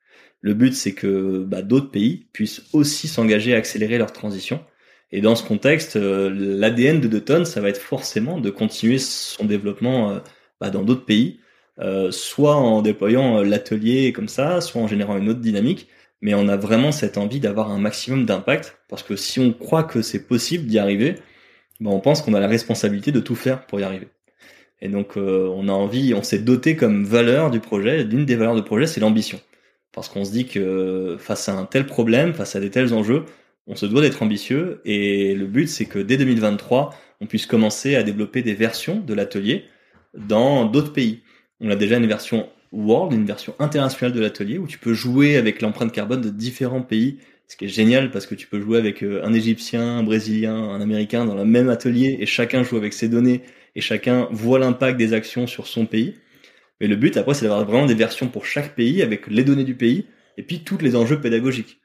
Le but, c'est que bah, d'autres pays puissent aussi s'engager à accélérer leur transition. Et dans ce contexte, euh, l'ADN de 2 tonnes, ça va être forcément de continuer son développement euh, bah, dans d'autres pays, euh, soit en déployant l'atelier comme ça, soit en générant une autre dynamique. Mais on a vraiment cette envie d'avoir un maximum d'impact, parce que si on croit que c'est possible d'y arriver, bah, on pense qu'on a la responsabilité de tout faire pour y arriver. Et donc on a envie, on s'est doté comme valeur du projet, l'une des valeurs du projet, c'est l'ambition. Parce qu'on se dit que face à un tel problème, face à des tels enjeux, on se doit d'être ambitieux et le but c'est que dès 2023, on puisse commencer à développer des versions de l'atelier dans d'autres pays. On a déjà une version World, une version internationale de l'atelier où tu peux jouer avec l'empreinte carbone de différents pays, ce qui est génial parce que tu peux jouer avec euh, un Égyptien, un Brésilien, un Américain dans le même atelier et chacun joue avec ses données et chacun voit l'impact des actions sur son pays. Mais le but après c'est d'avoir vraiment des versions pour chaque pays avec les données du pays et puis tous les enjeux pédagogiques.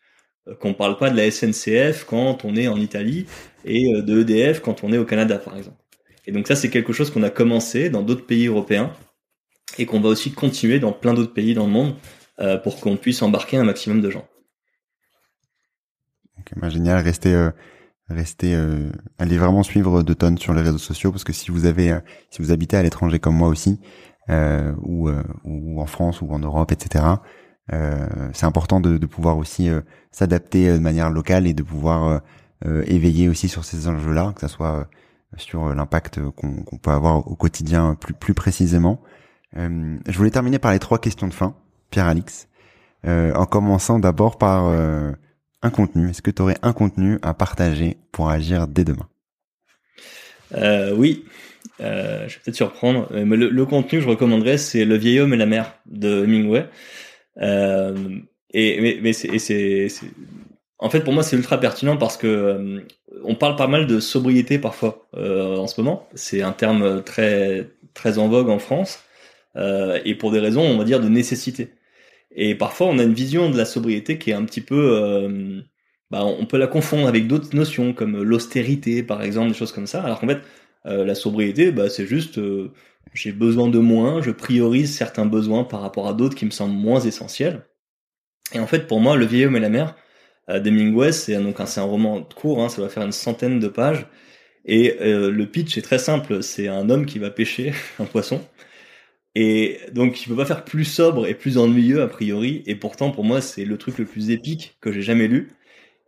Euh, qu'on parle pas de la SNCF quand on est en Italie et euh, de EDF quand on est au Canada, par exemple. Et donc ça, c'est quelque chose qu'on a commencé dans d'autres pays européens et qu'on va aussi continuer dans plein d'autres pays dans le monde euh, pour qu'on puisse embarquer un maximum de gens. Bah, génial, restez, restez, allez vraiment suivre De Tonnes sur les réseaux sociaux parce que si vous avez, si vous habitez à l'étranger comme moi aussi, ou, ou en France ou en Europe, etc. Euh, c'est important de, de, pouvoir aussi euh, s'adapter euh, de manière locale et de pouvoir éveiller aussi sur ces enjeux-là, que ça soit sur l'impact qu'on peut avoir au quotidien plus, plus précisément. je voulais terminer par les trois questions de fin, Pierre-Alix, en commençant d'abord par un contenu. Est-ce que tu aurais un contenu à partager pour agir dès demain? Euh, Oui, euh, je vais peut-être surprendre, mais le, contenu que je recommanderais, c'est Le vieil homme et la mer de Hemingway. Euh, et mais, c'est, en fait pour moi c'est ultra pertinent parce que euh, on parle pas mal de sobriété parfois euh, en ce moment. C'est un terme très très en vogue en France euh, et pour des raisons on va dire de nécessité. Et parfois on a une vision de la sobriété qui est un petit peu euh, bah, on peut la confondre avec d'autres notions comme l'austérité par exemple des choses comme ça. Alors qu'en fait la sobriété bah, c'est juste j'ai besoin de moins, je priorise certains besoins par rapport à d'autres qui me semblent moins essentiels. Et en fait, pour moi, Le vieil homme et la mer euh, d'Hemingway, c'est donc c'est un roman court, hein, ça va faire une centaine de pages. Et euh, le pitch est très simple, c'est un homme qui va pêcher un poisson. Et donc il peut pas faire plus sobre et plus ennuyeux a priori. Et pourtant pour moi c'est le truc le plus épique que j'ai jamais lu.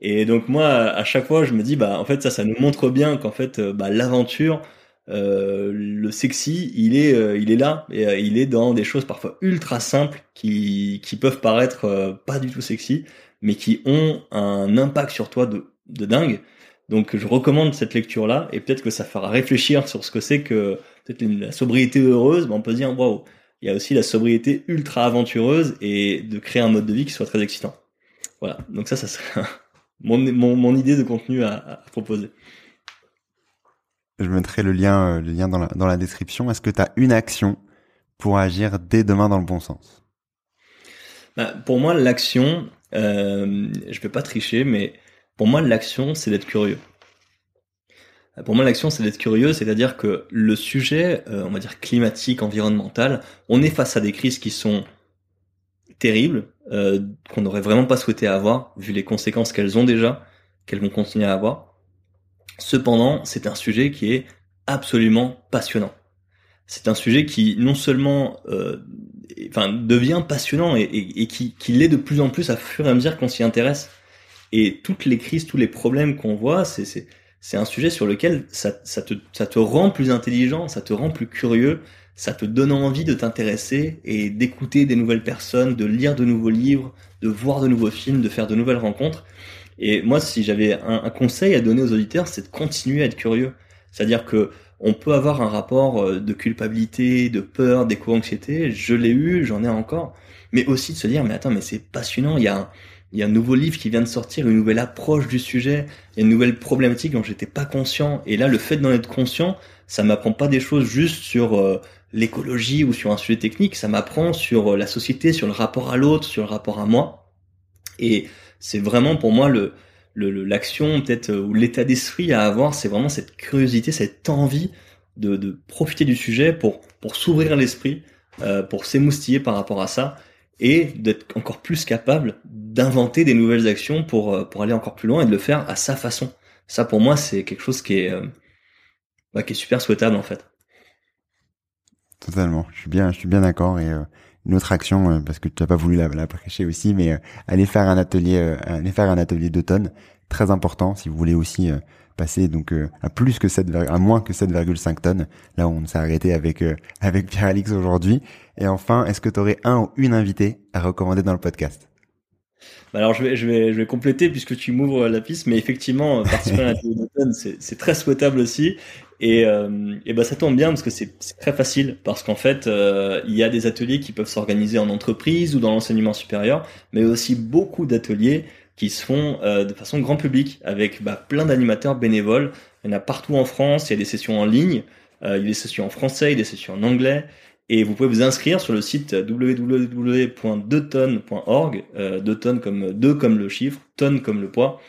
Et donc moi à chaque fois je me dis bah en fait ça ça nous montre bien qu'en fait euh, bah, l'aventure euh, le sexy, il est, il est là et il est dans des choses parfois ultra simples qui, qui peuvent paraître pas du tout sexy, mais qui ont un impact sur toi de, de dingue. Donc je recommande cette lecture là et peut-être que ça fera réfléchir sur ce que c'est que peut-être la sobriété heureuse, mais on peut se dire waouh, il y a aussi la sobriété ultra aventureuse et de créer un mode de vie qui soit très excitant. Voilà, donc ça, ça serait mon, mon, mon idée de contenu à, à proposer. Je mettrai le lien, euh, le lien dans la, dans la description. Est-ce que tu as une action pour agir dès demain dans le bon sens? Bah, Pour moi, l'action, euh, je vais pas tricher, mais pour moi, l'action, c'est d'être curieux. Pour moi, l'action, c'est d'être curieux, c'est-à-dire que le sujet, euh, on va dire climatique, environnemental, on est face à des crises qui sont terribles, euh, qu'on n'aurait vraiment pas souhaité avoir, vu les conséquences qu'elles ont déjà, qu'elles vont continuer à avoir. Cependant, c'est un sujet qui est absolument passionnant. C'est un sujet qui non seulement euh, enfin, devient passionnant et, qui, qui l'est de plus en plus à fur et à mesure qu'on s'y intéresse. Et toutes les crises, tous les problèmes qu'on voit, c'est c'est un sujet sur lequel ça, ça, te, ça te rend plus intelligent, ça te rend plus curieux, ça te donne envie de t'intéresser et d'écouter des nouvelles personnes, de lire de nouveaux livres, de voir de nouveaux films, de faire de nouvelles rencontres. Et moi, si j'avais un, conseil à donner aux auditeurs, c'est de continuer à être curieux. C'est-à-dire que on peut avoir un rapport euh, de culpabilité, de peur, d'éco-anxiété. Je l'ai eu, j'en ai encore. Mais aussi de se dire, mais attends, mais c'est passionnant. Il y a un, il y a un nouveau livre qui vient de sortir, une nouvelle approche du sujet, il y a une nouvelle problématique dont j'étais pas conscient. Et là, le fait d'en être conscient, ça m'apprend pas des choses juste sur euh, l'écologie ou sur un sujet technique. Ça m'apprend sur euh, la société, sur le rapport à l'autre, sur le rapport à moi. Et c'est vraiment pour moi le l'action peut-être ou l'état d'esprit à avoir, c'est vraiment cette curiosité, cette envie de, de profiter du sujet pour pour s'ouvrir l'esprit, euh, pour s'émoustiller par rapport à ça et d'être encore plus capable d'inventer des nouvelles actions pour euh, pour aller encore plus loin et de le faire à sa façon. Ça pour moi c'est quelque chose qui est euh, bah, qui est super souhaitable en fait. Totalement, je suis bien je suis bien d'accord et une autre action parce que tu n'as pas voulu la, la prêcher aussi mais aller faire un atelier aller faire un atelier d'automne très important si vous voulez aussi passer donc euh, à plus que 7, à moins que 7,5 tonnes. Là, on s'est arrêté avec euh, avec Pierre Alix aujourd'hui. Et enfin, est-ce que tu aurais un ou une invitée à recommander dans le podcast? Bah alors je vais je vais je vais compléter puisque tu m'ouvres la piste, mais effectivement participer à l'atelier d'automne c'est très souhaitable aussi. Et, euh, bah ça tombe bien parce que c'est très facile parce qu'en fait il y a des ateliers qui peuvent s'organiser en entreprise ou dans l'enseignement supérieur, mais aussi beaucoup d'ateliers qui se font euh, de façon grand public avec bah, plein d'animateurs bénévoles. Il y en a partout en France, il y a des sessions en ligne, euh, il y a des sessions en français, il y a des sessions en anglais. Et vous pouvez vous inscrire sur le site www.2tonnes.org, euh, 2 tonnes comme 2 comme le chiffre, tonnes comme le poids.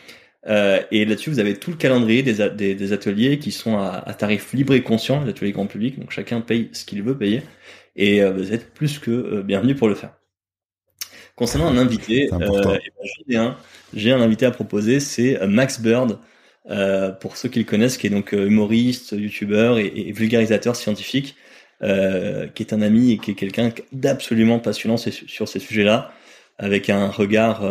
Euh, et là-dessus, vous avez tout le calendrier des, des, des ateliers qui sont à, à, tarif libre et conscient, les ateliers grand public, donc chacun paye ce qu'il veut payer. Et euh, vous êtes plus que euh, bienvenue pour le faire. Concernant un invité, euh, eh ben, j'ai un, invité à proposer, c'est euh, Max Bird. Euh, pour ceux qui le connaissent, qui est donc humoriste, youtubeur et, vulgarisateur scientifique, qui est un ami et qui est quelqu'un d'absolument passionnant sur ces sujets-là, avec un regard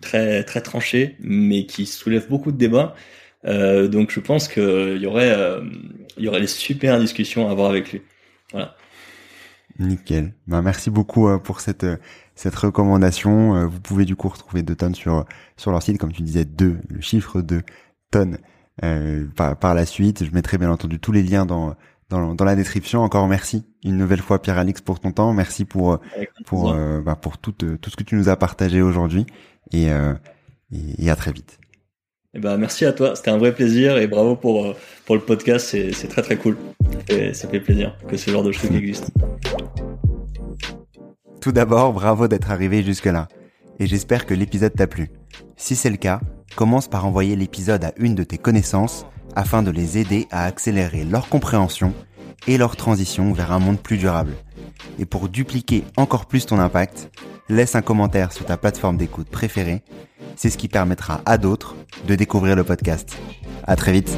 très très tranché, mais qui soulève beaucoup de débats. donc je pense qu'il y aurait il y aurait des super discussions à avoir avec lui. Voilà. Nickel. Ben, merci beaucoup pour cette cette recommandation. Euh, vous pouvez du coup retrouver deux tonnes sur sur leur site, comme tu disais, deux, le chiffre de tonnes euh, par, par, la suite. Je mettrai bien entendu tous les liens dans dans, dans la description. Encore merci une nouvelle fois Pierre Alix pour ton temps. Merci pour pour euh, bah, pour tout tout ce que tu nous as partagé aujourd'hui et, euh, et, à très vite. Eh ben, merci à toi, c'était un vrai plaisir et bravo pour, pour le podcast, c'est très très cool. Et ça fait plaisir que ce genre de choses existe. Tout d'abord, bravo d'être arrivé jusque-là. Et j'espère que l'épisode t'a plu. Si c'est le cas, commence par envoyer l'épisode à une de tes connaissances afin de les aider à accélérer leur compréhension et leur transition vers un monde plus durable. Et pour dupliquer encore plus ton impact, laisse un commentaire sur ta plateforme d'écoute préférée. C'est ce qui permettra à d'autres de découvrir le podcast. À très vite.